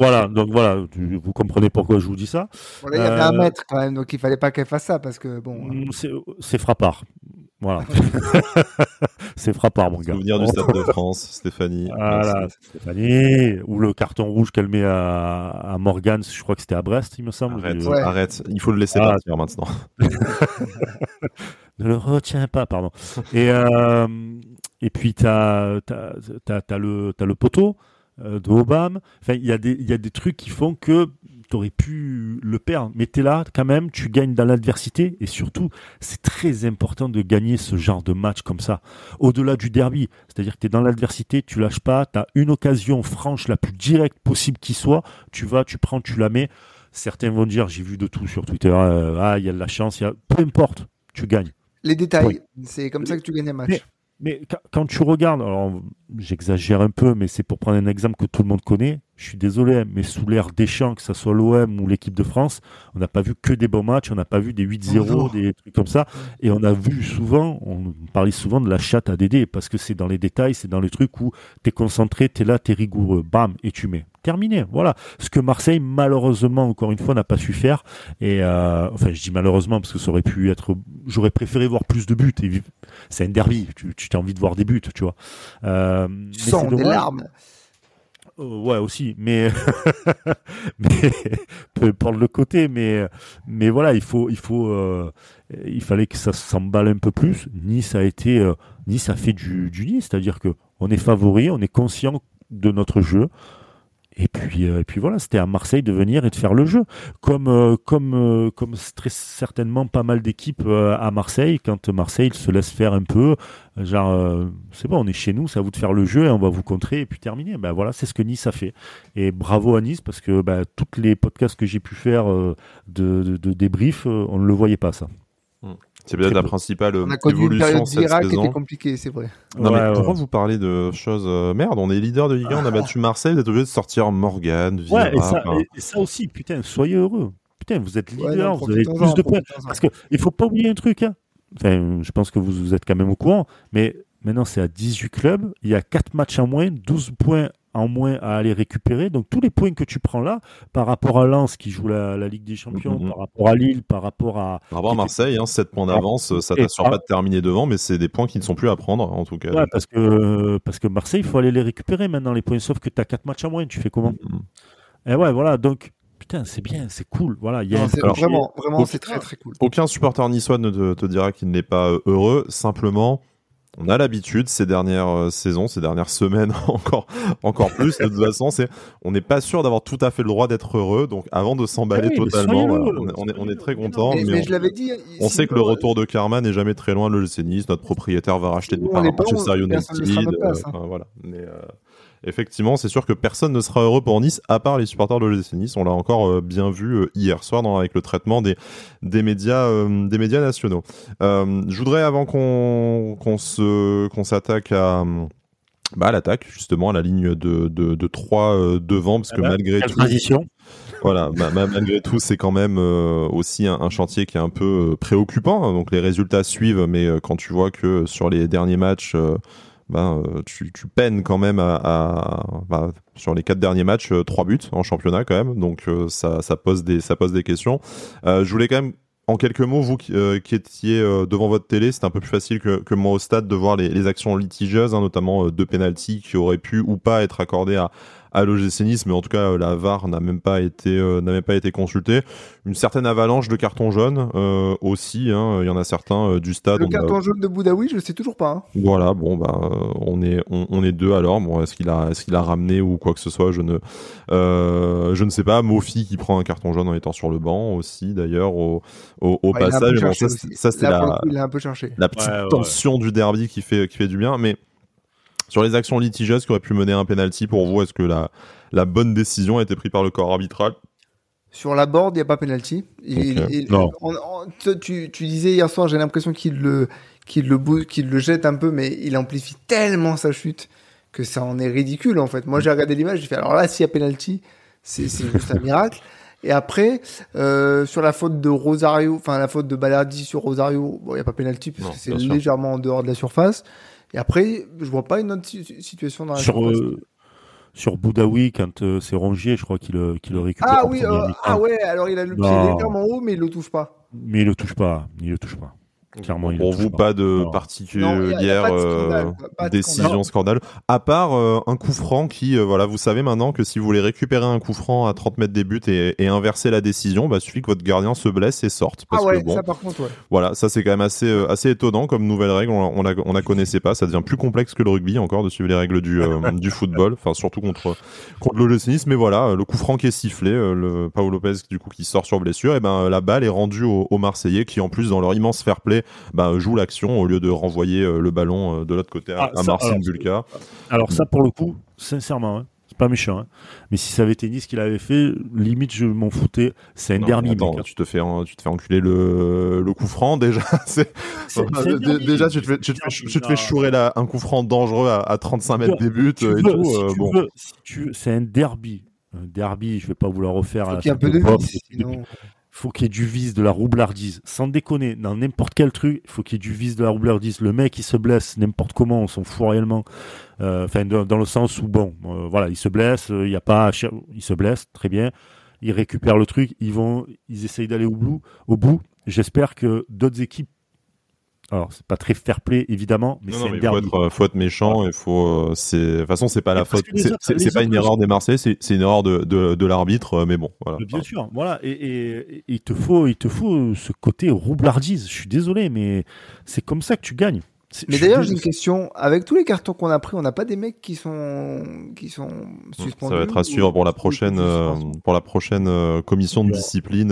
Voilà, donc voilà, vous comprenez pourquoi je vous dis ça. il y avait un euh, mètre quand même, donc il fallait pas qu'elle fasse ça, parce que bon. Mm, c'est frappard. Voilà. c'est frappard, mon gars. Souvenir du Stade de France, Stéphanie. Voilà, Stéphanie. Ou le carton rouge qu'elle met à, à Morgan, je crois que c'était à Brest, il me semble. Arrête, arrête. il faut le laisser ah. partir maintenant. Ne le retiens pas, pardon. Et, euh, et puis, tu as, le, as le poteau euh, de Obama. Enfin, il y, a des, y a des trucs qui font que tu aurais pu le perdre. Mais tu là quand même, tu gagnes dans l'adversité. Et surtout, c'est très important de gagner ce genre de match comme ça. Au-delà du derby, c'est-à-dire que tu es dans l'adversité, tu lâches pas, tu as une occasion franche la plus directe possible qui soit. Tu vas, tu prends, tu la mets. Certains vont dire, j'ai vu de tout sur Twitter, euh, ah, il y a de la chance, y a... peu importe, tu gagnes. Les détails, c'est comme ça que tu gagnes un match. Mais, quand tu regardes, alors j'exagère un peu, mais c'est pour prendre un exemple que tout le monde connaît. Je suis désolé, mais sous l'ère Deschamps, que ce soit l'OM ou l'équipe de France, on n'a pas vu que des bons matchs, on n'a pas vu des 8-0, des trucs comme ça. Et on a vu souvent, on parlait souvent de la chatte à Dédé, parce que c'est dans les détails, c'est dans les trucs où tu es concentré, tu es là, tu es rigoureux, bam, et tu mets terminé. Voilà. Ce que Marseille, malheureusement, encore une fois, n'a pas su faire. Et euh, enfin, je dis malheureusement parce que ça aurait pu être. J'aurais préféré voir plus de buts. C'est un derby. Tu, tu as envie de voir des buts, tu vois. Euh, Sans des larmes. Euh, ouais aussi, mais mais peu importe le côté, mais mais voilà, il faut il faut euh, il fallait que ça s'emballe un peu plus. Nice a été Nice a fait du du Nice, c'est-à-dire que on est favori, on est conscient de notre jeu, et puis, euh, et puis voilà, c'était à Marseille de venir et de faire le jeu, comme euh, comme euh, comme très certainement pas mal d'équipes à Marseille. Quand Marseille se laisse faire un peu, genre c'est bon, on est chez nous, c'est à vous de faire le jeu et on va vous contrer et puis terminer. Ben voilà, c'est ce que Nice a fait. Et bravo à Nice parce que ben, toutes les podcasts que j'ai pu faire de, débrief, on ne le voyait pas ça. Hmm. C'est peut-être la principale on a évolution cette saison. qui était compliqué, c'est vrai. Non mais pourquoi vous parlez de choses euh, merde On est leader de Ligue 1, on a battu Marseille, vous êtes obligé de sortir Morgan, Ouais, et ça, et, ça, aussi, putain, soyez heureux. Putain, vous êtes leader, vous avez plus de points. Parce que il faut pas oublier un truc. Hein. Enfin, je pense que vous, vous êtes quand même au courant, mais maintenant c'est à 18 clubs, il y a 4 matchs en moins, 12 points en moins à aller récupérer. Donc tous les points que tu prends là, par rapport à Lens qui joue la, Ligue des Champions, mm-hmm. par rapport à Lille, par rapport à... Par rapport à Marseille, hein, 7 points d'avance, ça t'assure pas de terminer devant, mais c'est des points qui ne sont plus à prendre en tout cas. Ouais, parce que, parce que Marseille, il faut aller les récupérer maintenant les points, sauf que tu as 4 matchs en moins, tu fais comment mm-hmm. Et ouais, voilà, donc putain, c'est bien, c'est cool. Voilà, y a vraiment, vraiment, c'est très très cool. Aucun supporter niçois ne te, te dira qu'il n'est pas heureux. Simplement, on a l'habitude ces dernières euh, saisons, ces dernières semaines encore, encore plus. De toute façon, c'est, on n'est pas sûr d'avoir tout à fait le droit d'être heureux. Donc, avant de s'emballer totalement, on, est, très content. Mais, je l'avais dit. On sait que le retour de Karma n'est jamais très loin. Le Nice, notre propriétaire va racheter des parts à Manchester United. Euh, voilà. Mais, euh, effectivement, c'est sûr que personne ne sera heureux pour Nice, à part les supporters de l'OGC Nice. On l'a encore euh, bien vu euh, hier soir avec le traitement des, des, médias, euh, des médias nationaux. je voudrais, avant qu'on se qu'on s'attaque à bah, l'attaque, justement, à la ligne de, de, de 3 devant, parce que ah bah, malgré tout. Transition. Voilà, malgré tout, c'est quand même aussi un, chantier qui est un peu préoccupant. Donc les résultats suivent, mais quand tu vois que sur les derniers matchs, ben, euh, tu, tu, peines quand même à, bah, sur les quatre derniers matchs, euh, trois buts en championnat quand même. Donc euh, ça, ça, pose des, ça pose des questions. je voulais quand même en quelques mots, vous qui, étiez devant votre télé, c'était un peu plus facile que, que, moi au stade de voir les, les actions litigieuses, hein, notamment deux pénalties qui auraient pu ou pas être accordées à, à l'OGC Nice, mais en tout cas la VAR n'a même pas été euh, n'a même pas été consultée. Une certaine avalanche de cartons jaunes euh, aussi, hein, il y en a certains euh, du stade. Le carton jaune de Boudaoui, je ne sais toujours pas. Hein. Voilà, bon bah on est on, est deux alors. Bon, est-ce qu'il a est-ce qu'il a ramené ou quoi que ce soit, je ne je ne sais pas. Mofi qui prend un carton jaune en étant sur le banc aussi d'ailleurs au au, passage. ça, c'était la, un peu la petite tension du derby qui fait qui fait du bien, mais Sur les actions litigieuses qui auraient pu mener à un penalty, pour vous, est-ce que la, la bonne décision a été prise par le corps arbitral? Sur la board, il n'y a pas penalty. non. tu, tu, disais hier soir, j'ai l'impression qu'il le, qu'il le, qu'il le jette un peu, mais il amplifie tellement sa chute que ça en est ridicule en fait. Moi, j'ai regardé l'image, j'ai fait alors là, s'il y a penalty, c'est juste un miracle. Et après, euh, sur la faute de Rosario, enfin la faute de Balardi sur Rosario, bon, il n'y a pas penalty parce que c'est légèrement en dehors de la surface. Et après, je vois pas une autre situation dans la sur, euh, sur Boudaoui, quand euh, c'est Rongier, je crois qu'il le récupère. Ah oui, ah ouais, alors il a le pied légèrement haut, mais il le touche pas. Mais il le touche pas, il le touche pas. Clairement, Pour vous, pas de particulière euh, décision scandale. À part euh, un coup franc qui, euh, voilà, vous savez maintenant que si vous voulez récupérer un coup franc à 30 mètres des buts et, inverser la décision, bah, suffit que votre gardien se blesse et sorte. Parce ah ouais, ça par contre, ouais. Voilà, ça c'est quand même assez, assez étonnant comme nouvelle règle. On, la, on la connaissait pas. Ça devient plus complexe que le rugby encore de suivre les règles du, du football. Enfin, surtout contre, contre le Mais voilà, le coup franc qui est sifflé, le Paolo Lopez du coup qui sort sur blessure, et ben la balle est rendue aux, Marseillais qui en plus dans leur immense fair play bah, joue l'action au lieu de renvoyer euh, le ballon euh, de l'autre côté à, ah, Marcin Bulka. Alors ça, pour le coup, sincèrement, hein, c'est pas méchant. Hein. Mais si ça avait été Nice qui l'avait fait, limite je m'en foutais. C'est un derby. Hein. tu te fais, tu te fais enculer le, le coup franc déjà. déjà tu te fais, tu te fais, tu te fais chourer là, un coup franc dangereux à, 35 mètres des buts et tout. Si bon. c'est un derby. Un derby, je vais pas vous le refaire. Il y a un peu de vie, faut qu'il y ait du vice, de la roublardise. Sans déconner, dans n'importe quel truc, il faut qu'il y ait du vice, de la roublardise. Le mec, il se blesse n'importe comment, on s'en fout réellement. Euh, enfin, dans, le sens où, bon, euh, voilà, il se blesse, euh, il y a pas, il se blesse, très bien. Ils récupèrent le truc, ils vont, ils essayent d'aller au bout. Au bout. J'espère que d'autres équipes alors, c'est pas très fair play, évidemment, mais c'est il faut être, euh, faut être méchant, il faut, euh, c'est, de toute façon, c'est pas la faute, c'est pas une erreur des Marseillais, c'est une erreur de, de, de l'arbitre, euh, mais bon, voilà. Bien sûr, voilà, et, et, il te faut, il te faut ce côté roublardise. Je suis désolé, mais c'est comme ça que tu gagnes. Mais d'ailleurs, j'ai une question. Avec tous les cartons qu'on a pris, on n'a pas des mecs qui sont qui sont suspendus. Ça va être à suivre pour la prochaine pour la prochaine commission de discipline.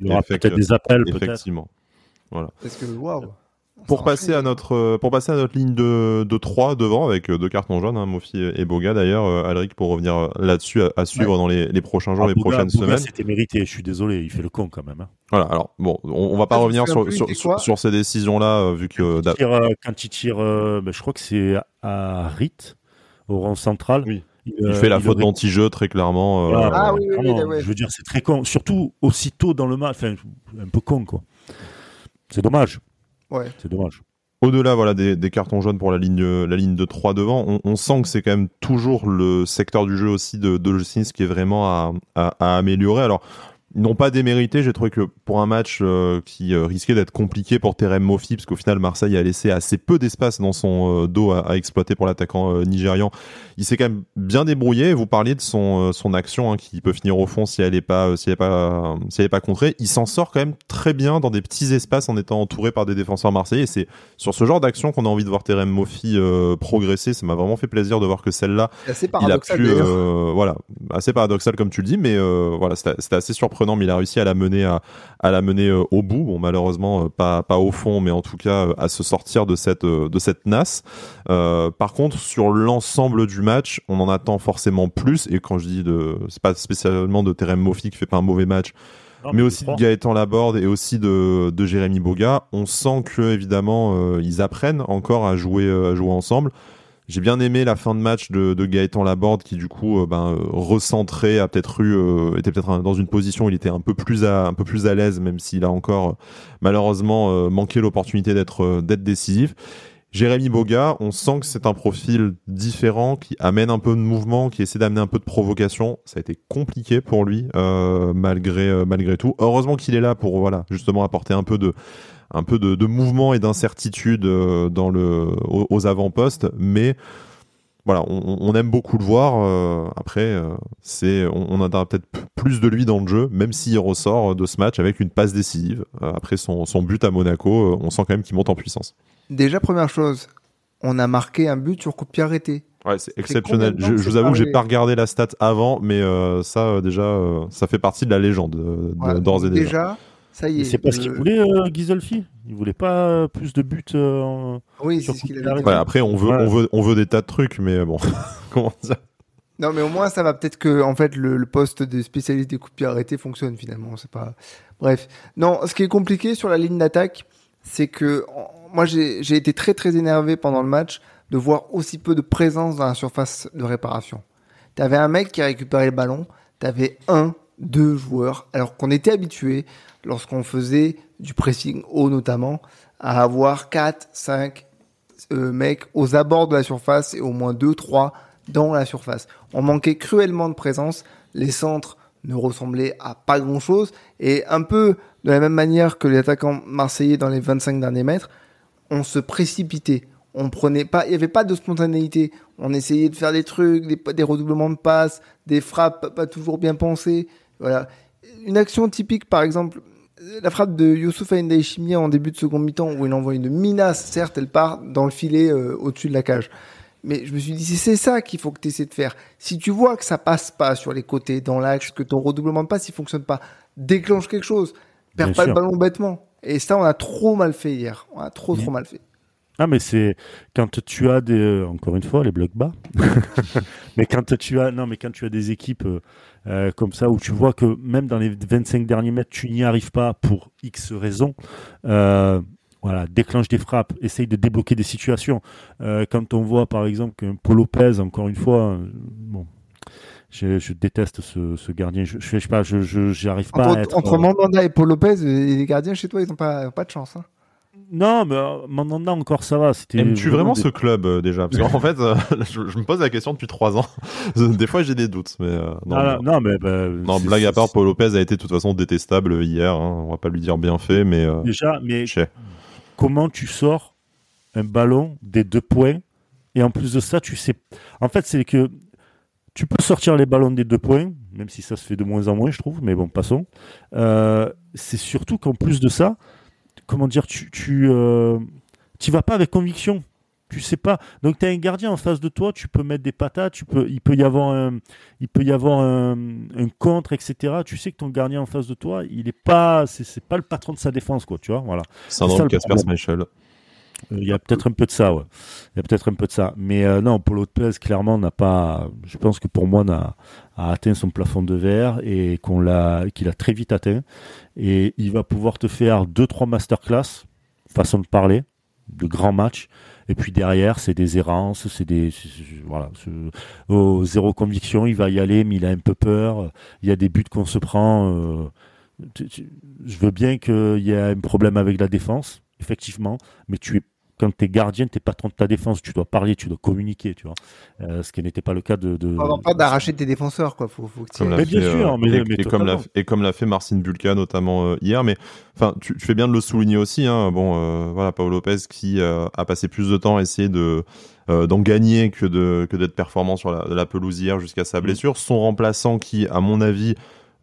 il y aura peut-être des appels, effectivement. Voilà. Parce que waouh pour passer à notre euh, pour passer à notre ligne de, de 3 devant avec euh, deux cartons jaunes, hein, Mofi et Boga d'ailleurs, euh, Alric pour revenir là-dessus à, suivre dans les, les, prochains jours, ah, les prochaines semaines. C'était mérité, je suis désolé, il fait le con quand même. Hein. Voilà, alors bon, on, va pas revenir sur, sur, sur, ces décisions-là vu que quand il tire, quand il tire ben, je crois que c'est à Rit au rang central. Oui. Il, fait la faute d'anti-jeu très clairement. ah oui, oui, oui, Je veux dire, c'est très con, surtout aussitôt dans le match, enfin un peu con quoi. C'est dommage. C'est dommage. Au-delà voilà, des, cartons jaunes pour la ligne, de 3 devant, on, sent que c'est quand même toujours le secteur du jeu aussi de, de qui est vraiment à, à, à améliorer. Alors, n'ont pas démérité. J'ai trouvé que pour un match euh, qui euh, risquait d'être compliqué pour Terem Mofi, parce qu'au final Marseille a laissé assez peu d'espace dans son euh, dos à, exploiter pour l'attaquant nigérian, il s'est quand même bien débrouillé. Vous parliez de son son action hein, qui peut finir au fond si elle est pas si elle est pas si elle est pas contrée. Il s'en sort quand même très bien dans des petits espaces en étant entouré par des défenseurs marseillais. Et c'est sur ce genre d'action qu'on a envie de voir Terem Mofi progresser. Ça m'a vraiment fait plaisir de voir que celle-là, il a pu voilà assez paradoxal comme tu le dis, mais voilà c'était assez surprenant mais il a réussi à la mener à, à la mener euh, au bout. Bon, malheureusement, euh, pas, pas au fond, mais en tout cas, euh, à se sortir de cette, de cette nasse. par contre, sur l'ensemble du match, on en attend forcément plus. Et quand je dis de, c'est pas spécialement de Terem Mofi qui fait pas un mauvais match, mais aussi de Gaëtan Laborde et aussi de, de Jérémy Boga. On sent que évidemment ils apprennent encore à jouer à jouer ensemble. J'ai bien aimé la fin de match de, de Gaëtan Laborde qui du coup euh, ben, recentré a peut-être eu euh, était peut-être dans une position où il était un peu plus à un peu plus à l'aise même s'il a encore euh, malheureusement manqué l'opportunité d'être d'être décisif. Jérémy Boga, on sent que c'est un profil différent qui amène un peu de mouvement, qui essaie d'amener un peu de provocation. Ça a été compliqué pour lui malgré malgré tout. Heureusement qu'il est là pour voilà justement apporter un peu de un peu de, mouvement et d'incertitude euh, dans le aux, avant-postes, mais voilà, on, aime beaucoup le voir. Euh, après, euh, c'est, on, a peut-être plus de lui dans le jeu, même s'il ressort de ce match avec une passe décisive. après son, but à Monaco, on sent quand même qu'il monte en puissance. Déjà, première chose, on a marqué un but sur coup de pied arrêté. Ouais, c'est exceptionnel. Je, vous avoue que j'ai pas regardé la stat avant, mais ça, déjà, ça fait partie de la légende d'ores et déjà Ça y est. C'est pas ce qu'il voulait, euh, Gisolfi. Il voulait pas plus de buts. oui, c'est ce qu'il avait dit. après, on veut, on veut, on veut des tas de trucs, mais bon, comment ça non, mais au moins, ça va peut-être que, en fait, le, poste de spécialiste des coups de pied arrêtés fonctionne finalement. C'est pas. Bref. Non, ce qui est compliqué sur la ligne d'attaque, c'est que moi, j'ai été très très énervé pendant le match de voir aussi peu de présence dans la surface de réparation. T'avais un mec qui a récupéré le ballon, t'avais un, deux joueurs, alors qu'on était habitué, lorsqu'on faisait du pressing haut notamment, à avoir quatre, cinq euh, mecs aux abords de la surface et au moins deux, trois dans la surface. On manquait cruellement de présence. Les centres ne ressemblaient à pas grand chose. Et un peu de la même manière que les attaquants marseillais dans les 25 derniers mètres, on se précipitait. On prenait pas, il n'y avait pas de spontanéité. On essayait de faire des trucs, des, des redoublements de passes, des frappes pas toujours bien pensées. Voilà. Une action typique, par exemple, la frappe de Youssouf Chimia en début de second mi-temps où il envoie une minace, certes, elle part dans le filet euh, au-dessus de la cage. Mais je me suis dit, c'est ça qu'il faut que tu essaies de faire. Si tu vois que ça passe pas sur les côtés, dans l'axe, que ton redoublement de passe, il fonctionne pas, déclenche quelque chose. Perds pas le ballon bêtement. Et ça, on a trop mal fait hier. On a trop, trop mal fait. Ah, mais c'est quand tu as des. Euh, encore une fois, les blocs bas. mais quand tu as. Non, mais quand tu as des équipes euh, euh, comme ça, où tu vois que même dans les 25 derniers mètres, tu n'y arrives pas pour X raisons. Voilà, déclenche des frappes, essaye de débloquer des situations. Euh, quand on voit par exemple que Paul Lopez, encore une fois, bon, je, déteste ce, gardien. Je, je, sais pas, je, j'arrive pas entre, à être. Entre Mandanda et Paul Lopez, les gardiens chez toi, ils n'ont pas, pas de chance. Hein. Non, mais Mandanda encore ça va. Aimes-tu vraiment ce club déjà Parce qu'en fait, je, me pose la question depuis trois ans. des fois, j'ai des doutes, mais non, ah, non, mais bah, non, blague à part, Paul Lopez a été de toute façon détestable hier. Hein. On va pas lui dire bien fait, mais déjà, mais comment tu sors un ballon des deux points et en plus de ça, tu sais. En fait, c'est que tu peux sortir les ballons des deux points, même si ça se fait de moins en moins, je trouve, mais bon, passons. Euh, c'est surtout qu'en plus de ça, comment dire, tu tu euh, vas pas avec conviction. Tu sais pas. Donc tu as un gardien en face de toi, tu peux mettre des patates, tu peux, il peut y avoir un, il peut y avoir un, contre, etc. Tu sais que ton gardien en face de toi, il est pas, c'est pas le patron de sa défense, quoi. Tu vois, voilà. C'est un Casper Schmeichel. Euh, il y a peut-être un peu de ça, ouais. Il y a peut-être un peu de ça. Mais euh, non, Paulo Lopez, clairement, n'a pas. Je pense que pour moi, n'a a atteint son plafond de verre et qu'on l'a, qu'il a très vite atteint. Et il va pouvoir te faire deux, trois masterclass, façon de parler, de grands matchs. Et puis derrière, c'est des errances, c'est des voilà, au zéro conviction, il va y aller, mais il a un peu peur. Il y a des buts qu'on se prend. Euh, je veux bien qu'il y ait un problème avec la défense, effectivement, mais tu es quand tu es gardien, tu es patron de ta défense, tu dois parler, tu dois communiquer, tu vois. Euh, ce qui n'était pas le cas de. de pas d'arracher tes défenseurs, quoi. Faut, mais bien sûr, euh, mais, et, comme l'a, et comme l'a fait Marcin Bulka notamment euh, hier, mais enfin, tu, fais bien de le souligner aussi. Hein, bon, voilà, Paolo Lopez qui a passé plus de temps à essayer de d'en gagner que de que d'être performant sur la, la pelouse hier jusqu'à sa mm. blessure. Son remplaçant qui, à mon avis,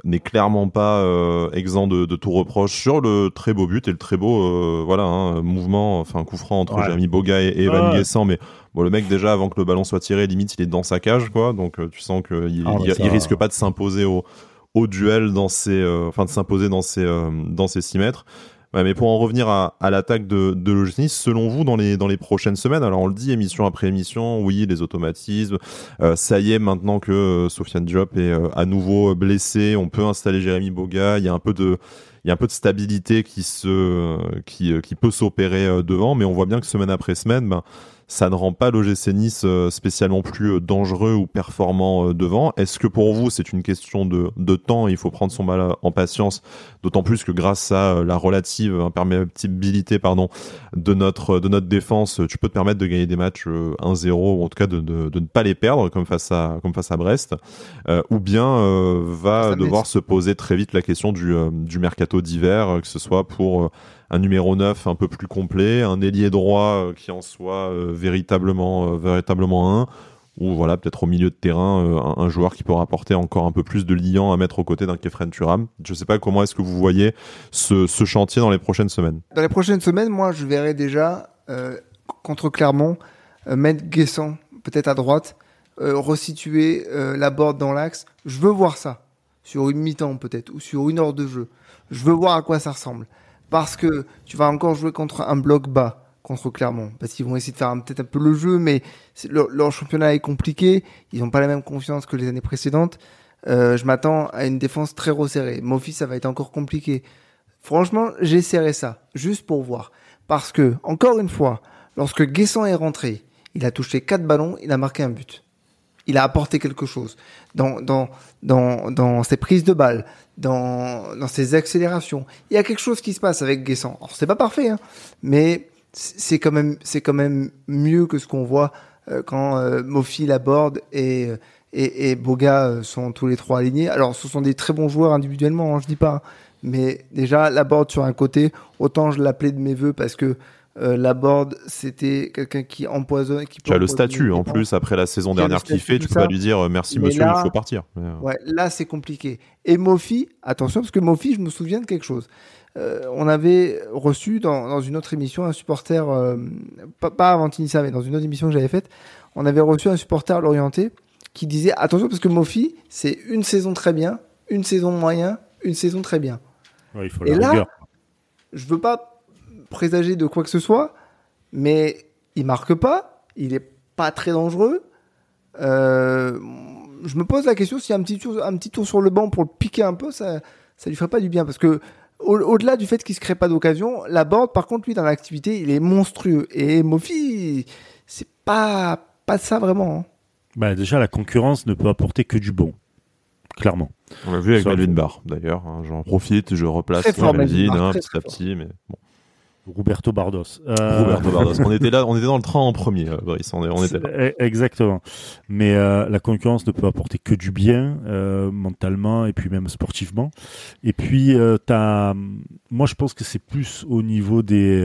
n'est clairement pas euh, exempt de, de, tout reproche sur le très beau but et le très beau euh, voilà hein, mouvement enfin coup franc entre Jérémy Boga et, Evan Guessant mais bon le mec déjà avant que le ballon soit tiré limite il est dans sa cage quoi. Donc euh, tu sens qu'il ah, il, risque pas de s'imposer au, au duel dans ses enfin de s'imposer dans ses dans ses 6 mètres mais pour en revenir à, à l'attaque de, de selon vous, dans les, dans les prochaines semaines, alors on le dit émission après émission, oui, les automatismes, euh, ça y est, maintenant que euh, Sofiane Diop est euh, à nouveau blessé, on peut installer Jérémy Boga, il y a un peu de il y a un peu de stabilité qui se qui, qui peut s'opérer devant mais on voit bien que semaine après semaine ben, ça ne rend pas l'OGC Nice euh, spécialement plus euh, dangereux ou performant euh, devant. Est-ce que pour vous, c'est une question de, de temps? Il faut prendre son mal en patience, d'autant plus que grâce à la relative imperméabilité pardon, de, notre, de notre défense, tu peux te permettre de gagner des matchs 1-0 ou en tout cas de, de, de, ne pas les perdre comme face à, comme face à Brest, ou bien va devoir se poser très vite la question du, du mercato d'hiver, que ce soit pour un numéro 9 un peu plus complet, un ailier droit euh, qui en soit euh, véritablement, euh, véritablement un, ou voilà, peut-être au milieu de terrain, un, joueur qui pourra apporter encore un peu plus de liant à mettre aux côtés d'un Kefren Turam. Je ne sais pas comment est-ce que vous voyez ce, chantier dans les prochaines semaines. Dans les prochaines semaines, moi, je verrai déjà contre Clermont mettre Guessant peut-être à droite, resituer la board dans l'axe. Je veux voir ça. sur une mi-temps peut-être, ou sur une heure de jeu. Je veux voir à quoi ça ressemble. Parce que tu vas encore jouer contre un bloc bas, contre Clermont. Parce qu'ils vont essayer de faire peut-être un peu le jeu, mais leur, championnat est compliqué. Ils n'ont pas la même confiance que les années précédentes. Euh, je m'attends à une défense très resserrée. Mofi, ça va être encore compliqué. Franchement, j'essaierai ça, juste pour voir. Parce que, encore une fois, lorsque Guessant est rentré, il a touché quatre ballons, il a marqué un but. Il a apporté quelque chose dans, dans, dans, dans ses prises de balles, dans, dans ses accélérations. Il y a quelque chose qui se passe avec Guessant. Alors, c'est pas parfait, hein, mais c'est quand même, c'est quand même mieux que ce qu'on voit euh, quand euh, Mofi l'aborde et, et, et Boga euh, sont tous les trois alignés. Alors, ce sont des très bons joueurs individuellement, hein, je dis pas. Hein. mais déjà, Laborde sur un côté, autant je l'appelais de mes voeux parce que euh, Laborde, c'était quelqu'un qui empoisonne. Qui tu as le statut en plus après la saison dernière qu'il fait, tu peux pas lui dire euh, merci monsieur, il faut partir. Euh. Ouais, là c'est compliqué. Et Mofi, attention parce que Mofi, je me souviens de quelque chose. Euh, on avait reçu dans, dans, une autre émission un supporter, pas, pas avant Tinissa, mais dans une autre émission que j'avais faite, on avait reçu un supporter l'orienté qui disait attention parce que Mofi, c'est une saison très bien, une saison moyen, une saison très bien. Ouais, il faut Et là, je veux pas présager de quoi que ce soit, mais il marque pas, il est pas très dangereux. Euh, je me pose la question si un petit tour, un petit tour sur le banc pour le piquer un peu, ça, ça lui ferait pas du bien parce que au-delà du fait qu'il se crée pas d'occasion, la board, par contre, lui, dans l'activité, il est monstrueux. Et Mofi, c'est pas, pas ça vraiment. Hein. Bah déjà, la concurrence ne peut apporter que du bon, clairement. On l'a vu avec Melvin Barr, d'ailleurs. Hein. J'en profite, je replace Melvin hein, petit à petit, mais bon. Roberto Bardos. Euh... Roberto Bardos. on était là, on était dans le train en premier, euh, Brice. On, était là. E-, exactement. Mais euh, la concurrence ne peut apporter que du bien, euh, mentalement et puis même sportivement. Et puis, as... moi, je pense que c'est plus au niveau des,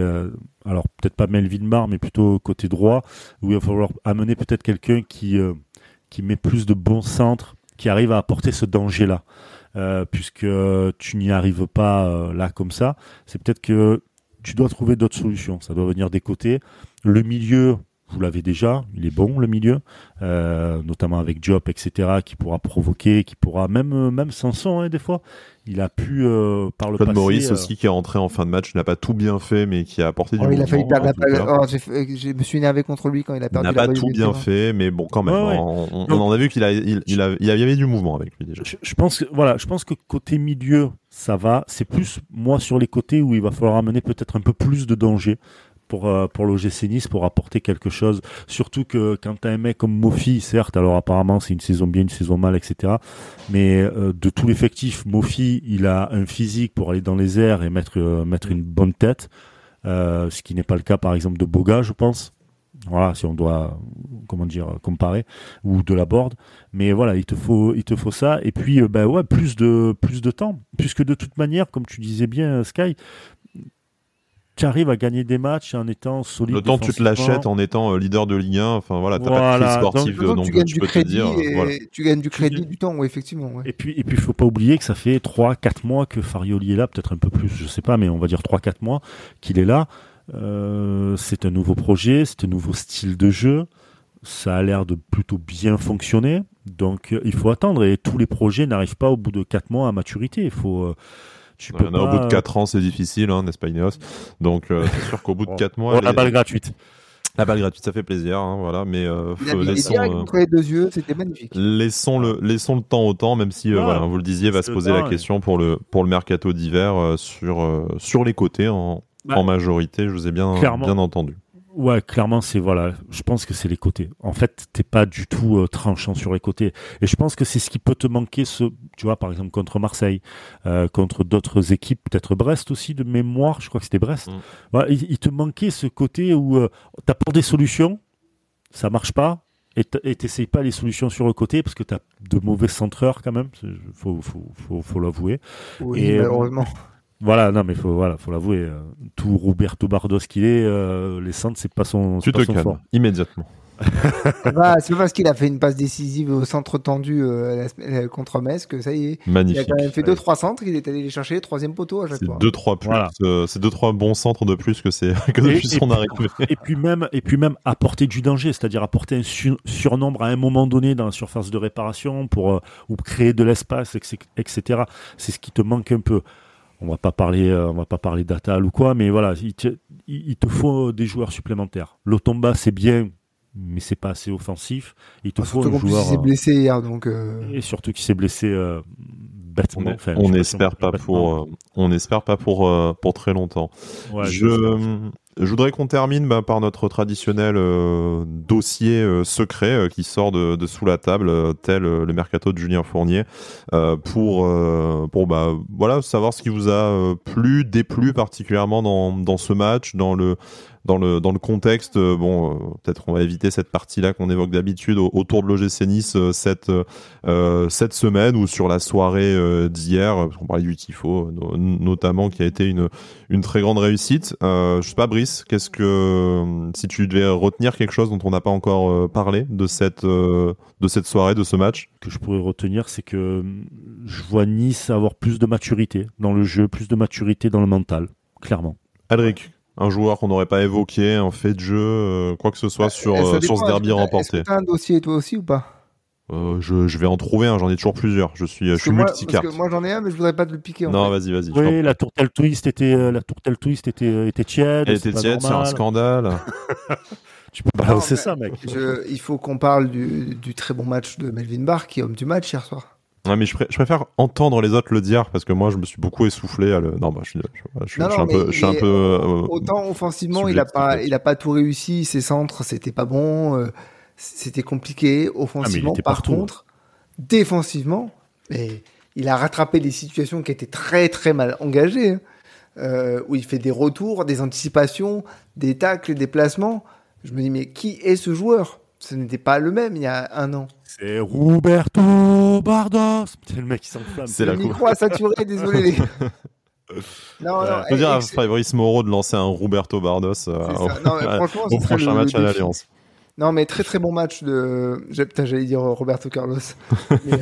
alors peut-être pas Melvin Barr, mais plutôt côté droit, où il va falloir amener peut-être quelqu'un qui qui met plus de bon centre, qui arrive à apporter ce danger-là. Puisque tu n'y arrives pas là comme ça. C'est peut-être que tu dois trouver d'autres solutions. Ça doit venir des côtés. Le milieu, vous l'avez déjà, il est bon le milieu, euh, notamment avec Diop, etc., qui pourra provoquer, qui pourra même même Sanson hein, des fois. Il a pu euh, par le Claude passé. Maurice aussi qui est rentré en fin de match n'a pas tout bien fait, mais qui a apporté du. Oh, il a failli perdre la oh, je me suis énervé contre lui quand il a perdu. Il n'a pas tout bien fait, mais bon quand même. Ouais, ouais. On, on, en a vu qu'il a il, il, a, il y avait du mouvement avec lui déjà. Je, je pense que voilà, je pense que côté milieu ça va. C'est plus moi sur les côtés où il va falloir amener peut-être un peu plus de danger pour euh, pour l'OGC Nice pour apporter quelque chose. Surtout que quand t'as un mec comme Mofi, certes, alors apparemment c'est une saison bien, une saison mal, etc. Mais euh, de tout l'effectif, Mofi, il a un physique pour aller dans les airs et mettre euh, mettre une bonne tête, ce qui n'est pas le cas par exemple de Boga, je pense. Voilà, si on doit comment dire comparer ou de la board, mais voilà, il te faut il te faut ça et puis ben ouais plus de plus de temps puisque de toute manière, comme tu disais bien Sky, tu arrives à gagner des matchs en étant solide. Le temps tu te l'achètes en étant euh, leader de Ligue 1, enfin voilà, t'as voilà. pas de crise sportive, donc, donc tu, gagnes du crédit dire, voilà. tu gagnes du crédit, du temps, oui, effectivement. Ouais. Et puis, et puis, faut pas oublier que ça fait 3-4 mois que Farioli est là, peut-être un peu plus, je sais pas, mais on va dire 3-4 mois qu'il est là. Euh, c'est un nouveau projet, c'est un nouveau style de jeu. Ça a l'air de plutôt bien fonctionner. Donc, euh, il faut attendre. Et tous les projets n'arrivent pas au bout de 4 mois à maturité. Il faut, euh, tu peux pas... Au bout de 4 ans, c'est difficile, hein, n'est-ce pas, Ineos Donc, euh, c'est sûr qu'au bout de 4 mois. Oh, la balle gratuite. La balle gratuite, ça fait plaisir, hein, voilà. Mais euh, il faut, laissons, euh, les deux yeux, c'était magnifique. Laissons le, laissons le temps au temps, même si, euh, voilà, vous le disiez, va se poser la question pour le pour le mercato d'hiver euh, sur euh, sur les côtés en, bah, en majorité. Je vous ai bien bien entendu. Ouais, clairement, c'est voilà. Je pense que c'est les côtés. En fait, t'es pas du tout euh, tranchant sur les côtés. Et je pense que c'est ce qui peut te manquer. Ce, tu vois, par exemple contre Marseille, euh, contre d'autres équipes, peut-être Brest aussi de mémoire. Je crois que c'était Brest. Mm. Voilà, il, il, te manquait ce côté où euh, t'apportes des solutions, ça marche pas, et t'essayes pas les solutions sur le côté parce que t'as de mauvais centreurs quand même. Faut faut faut, faut l'avouer. Oui, et, malheureusement. Voilà, non, mais faut, voilà, faut l'avouer. Euh, tout Roberto Bardos qu'il est, euh, les centres, c'est pas son. Tu te calmes, immédiatement. bah, c'est pas parce qu'il a fait une passe décisive au centre tendu euh, contre Metz que ça y est. Magnifique. Il a quand même fait 2-3 centres, il est allé les chercher, troisième poteau à chaque fois. 2-3 plus, euh, c'est 2-3 bons centres de plus que, c'est, que depuis son arrivée. Et puis même, et puis même apporter du danger, c'est-à-dire apporter un surnombre à un moment donné dans la surface de réparation pour euh, ou créer de l'espace, etc. C'est ce qui te manque un peu on va pas parler, on va pas parler d'Atal ou quoi, mais voilà, il te, il te faut des joueurs supplémentaires. L'Otomba, c'est bien mais c'est pas assez offensif. Il te ah, faut un joueur. s'est euh, blessé hier, donc. Euh, et surtout qu'il s'est blessé euh, bêtement. on, espère pas pour, on espère pas pour pour très longtemps. je, je voudrais qu'on termine bah, par notre traditionnel dossier secret qui sort de, de, sous la table, tel le mercato de Julien Fournier, pour pour bah voilà savoir ce qui vous a plu, déplu particulièrement dans dans ce match, dans le dans le dans le contexte, euh, bon, euh, peut-être on va éviter cette partie-là qu'on évoque d'habitude autour de l'OGC Nice euh, cette cette semaine ou sur la soirée d'hier, parce qu'on parlait du tifo notamment, qui a été une une très grande réussite. je sais pas, Brice, qu'est-ce que si tu devais retenir quelque chose dont on n'a pas encore parlé de cette de cette soirée, de ce match? Que je pourrais retenir, c'est que je vois Nice avoir plus de maturité dans le jeu, plus de maturité dans le mental, clairement. Alric, un joueur qu'on n'aurait pas évoqué, un fait de jeu, euh, quoi que ce soit bah, sur, euh, sur ce derby remporté. Tu as un dossier toi aussi ou pas? Euh, je, je, vais en trouver un, j'en ai toujours plusieurs. Je suis, je suis multicarte. Parce que moi j'en ai un, mais je voudrais pas te le piquer. En non, vas-y, vas-y. Oui, la tourtelle twist était, la tourtelle twist était, était tiède. Elle était tiède, c'est un scandale. tu peux balancer ça, mec. Je, il faut qu'on parle du, du, très bon match de Melvin Barr, qui est homme du match hier soir. Ouais, mais je, préfère entendre les autres le dire parce que moi je me suis beaucoup essoufflé. À le... Non, bah, je, suis, un peu, je suis un peu. Euh, autant offensivement, il a pas, il a pas tout réussi. Ses centres, c'était pas bon. Euh, c'était compliqué. Offensivement, ah, par contre, défensivement, mais il a rattrapé des situations qui étaient très très mal engagées, hein. euh, où il fait des retours, des anticipations, des tacles, des placements. Je me dis mais qui est ce joueur? Ce n'était pas le même il y a un an. C'est Roberto Bardos. C'est le mec qui s'enflamme. C'est le micro a saturé, désolé. non, non, peut dire à Fabrice Moreau de lancer un Roberto Bardos euh, au, prochain match à l'Alliance. Non, mais très très bon match de. Putain, j'allais dire Roberto Carlos. mais,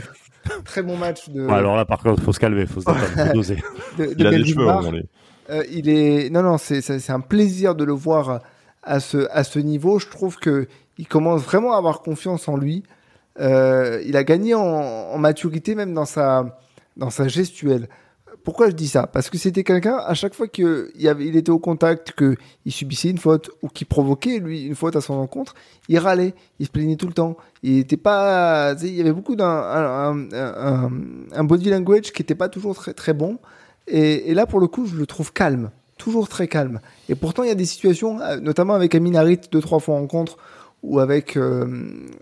très bon match de. alors là, par contre, faut se calmer, faut se doser. il a des cheveux, euh, il est. Non, non, c'est un plaisir de le voir à ce à ce niveau. Je trouve que il commence vraiment à avoir confiance en lui. Euh, il a gagné en, maturité même dans sa, dans sa gestuelle. Pourquoi je dis ça? Parce que c'était quelqu'un, à chaque fois qu'il il était au contact, qu'il subissait une faute ou qu'il provoquait lui une faute à son encontre, il râlait, il se plaignait tout le temps. Il était pas, il y avait beaucoup d'un un, body language qui n'était pas toujours très très bon. Et, là, pour le coup, je le trouve calme, toujours très calme. Et pourtant, il y a des situations, euh, notamment avec Amin Harit, deux trois fois en rencontre, ou avec, euh,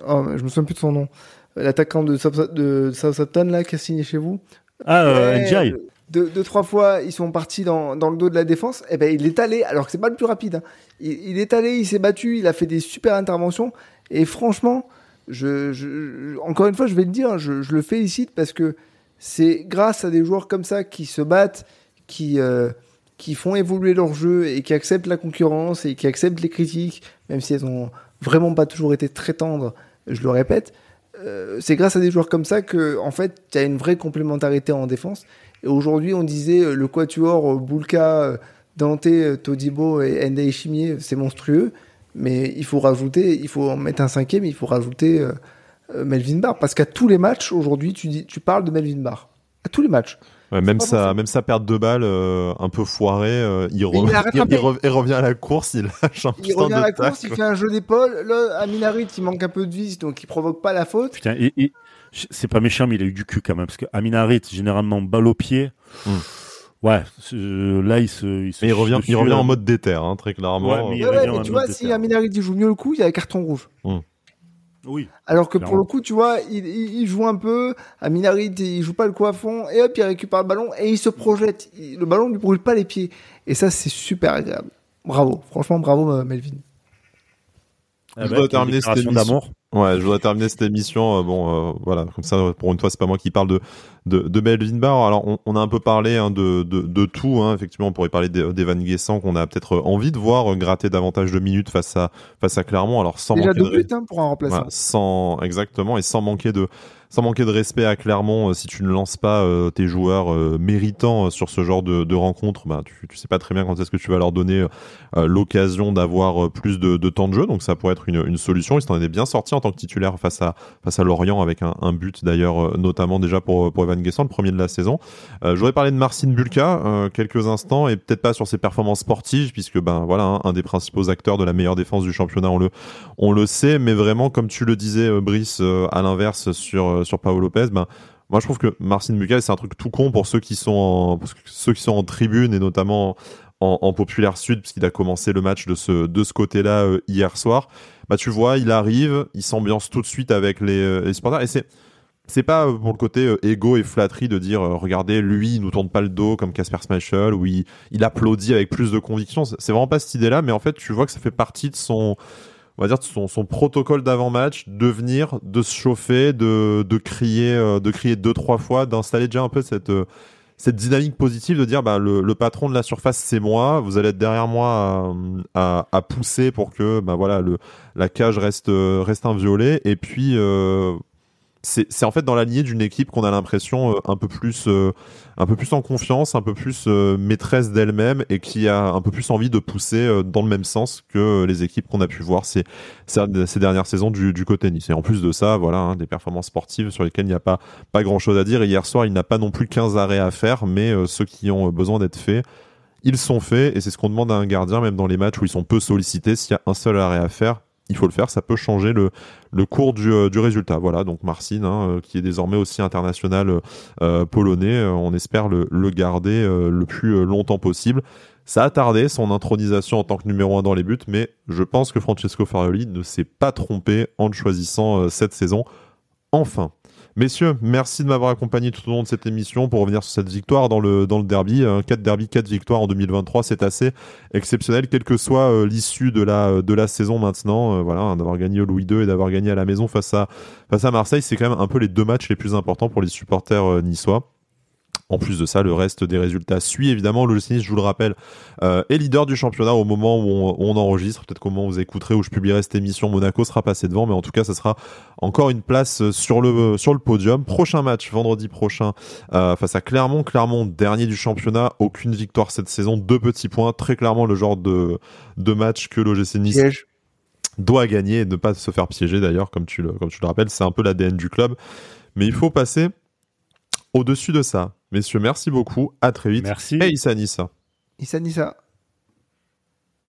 oh, je me souviens plus de son nom, l'attaquant de, de Southampton là qui a signé chez vous. Ah, euh, Deux, deux, trois fois, ils sont partis dans, dans le dos de la défense. Et eh ben, il est allé, alors que c'est pas le plus rapide. Hein. Il, est allé, il s'est battu, il a fait des super interventions. Et franchement, je, je, encore une fois, je vais le dire, je, je le félicite parce que c'est grâce à des joueurs comme ça qui se battent, qui, euh, qui font évoluer leur jeu et qui acceptent la concurrence et qui acceptent les critiques, même si elles ont vraiment pas toujours été très tendre, je le répète. Euh, c'est grâce à des joueurs comme ça que, en fait, tu as une vraie complémentarité en défense. Et aujourd'hui, on disait euh, le quatuor euh, Bulka, Dante, Todibo et Ndei Chimier, c'est monstrueux. Mais il faut rajouter, il faut en mettre un cinquième, il faut rajouter Melvin Barr. Parce qu'à tous les matchs, aujourd'hui, tu, dis, tu parles de Melvin Barr. À tous les matchs même, sa, même sa perte de balle euh, un peu foirée, euh, il, revient à la course, il lâche un Il revient à la course, il fait un jeu d'épaule. Là, à Minarit, il manque un peu de vis, donc il provoque pas la faute. Putain, et, c'est pas méchant, mais il a eu du cul quand même. Parce qu'Aminarit, généralement, balle au pied. Hmm. Ouais, là il se. Il, il revient, il revient en mode déter, hein, très clairement. Ouais, mais, tu vois, si Aminarit joue mieux le coup, il y a un carton rouge. Hmm. Oui. Alors que pour le coup, tu vois, il, joue un peu, à Minarit, il joue pas le coiffon, et hop, il récupère le ballon, et il se projette. le ballon ne lui brûle pas les pieds. Et ça, c'est super agréable. Bravo. Franchement, bravo, euh, Melvin. Ah je bah, terminer cette émission. Ouais, je voudrais terminer cette émission. Euh, bon, euh, voilà, comme ça, pour une fois, c'est pas moi qui parle de de, de Melvin Barr. Alors, on, on, a un peu parlé hein, de, de, de, tout. Hein. Effectivement, on pourrait parler d'Evan Guessant qu'on a peut-être envie de voir gratter davantage de minutes face à face à Clermont. Alors, sans Déjà manquer deux buts hein, pour un remplaçant. sans exactement et sans manquer de sans manquer de respect à Clermont, euh, si tu ne lances pas euh, tes joueurs euh, méritants sur ce genre de, de rencontre, bah, tu, tu sais pas très bien quand est-ce que tu vas leur donner l'occasion d'avoir plus de, temps de jeu. Donc ça pourrait être une, solution. Il s'en est bien sorti en tant que titulaire face à face à Lorient avec un, but d'ailleurs notamment déjà pour Evan Guessant, le premier de la saison. J'aurais parlé de Marcin Bulka quelques instants et peut-être pas sur ses performances sportives puisque ben voilà hein, un des principaux acteurs de la meilleure défense du championnat, on le on le sait, mais vraiment comme tu le disais Brice à l'inverse sur sur Paolo Lopez, ben, moi je trouve que Marcin Bucal c'est un truc tout con pour ceux qui sont en, ceux qui sont en tribune et notamment en, populaire sud puisqu'il a commencé le match de ce de ce côté-là euh, hier soir. Bah tu vois, il arrive, il s'ambiance tout de suite avec les, euh, les supporters et c'est c'est pas euh, pour le côté égo et flatterie de dire regardez lui il nous tourne pas le dos comme Casper Schmeichel ou il, il applaudit avec plus de conviction c'est vraiment pas cette idée là mais en fait tu vois que ça fait partie de son on va dire son, protocole d'avant-match, de venir, de se chauffer, de, de crier, euh, de crier deux trois fois, d'installer déjà un peu cette euh, dynamique positive de dire bah le, patron de la surface c'est moi, vous allez être derrière moi à, pousser pour que bah voilà la cage reste reste inviolée et puis euh, c'est en fait dans la lignée d'une équipe qu'on a l'impression euh, un peu plus euh, un peu plus en confiance, un peu plus euh, maîtresse d'elle-même et qui a un peu plus envie de pousser dans le même sens que les équipes qu'on a pu voir ces, dernières saisons du, du côté. Et en plus de ça, voilà, hein, des performances sportives sur lesquelles il n'y a pas pas grand-chose à dire. Hier soir, il n'a pas non plus 15 arrêts à faire, mais ceux qui ont besoin d'être faits, ils sont faits et c'est ce qu'on demande à un gardien même dans les matchs où ils sont peu sollicités. S'il y a un seul arrêt à faire, il faut le faire, ça peut changer le, cours du, euh, du résultat. Voilà, donc Marcin, hein, euh, qui est désormais aussi international euh, polonais, on espère le, garder le plus longtemps possible. Ça a tardé son intronisation en tant que numéro un dans les buts, mais je pense que Francesco Farioli ne s'est pas trompé en choisissant cette saison. Enfin. Messieurs, merci de m'avoir accompagné tout au long de cette émission pour revenir sur cette victoire dans le, dans le derby. 4 derby, 4 victoires en 2023, c'est assez exceptionnel, quelle que soit euh, l'issue de la, de la saison maintenant. Euh, voilà, hein, d'avoir gagné au Louis II et d'avoir gagné à la maison face à, face à Marseille, c'est quand même un peu les deux matchs les plus importants pour les supporters euh, niçois. En plus de ça, le reste des résultats suit évidemment. Le Nice, je vous le rappelle, euh, est leader du championnat au moment où on, enregistre. Peut-être qu'au moment où vous écouterez, où je publierai cette émission, Monaco sera passé devant, mais en tout cas, ça sera encore une place sur le sur le podium. Prochain match vendredi prochain euh, face à Clermont. Clermont dernier du championnat, aucune victoire cette saison, deux petits points. Très clairement le genre de de match que l'OGC Nice doit gagner et ne pas se faire piéger d'ailleurs, comme tu le comme tu le rappelles, c'est un peu l'ADN du club. Mais il faut passer au-dessus de ça. Messieurs, merci beaucoup. À très vite. Merci. Et Issa Nissa. Issa Nissa.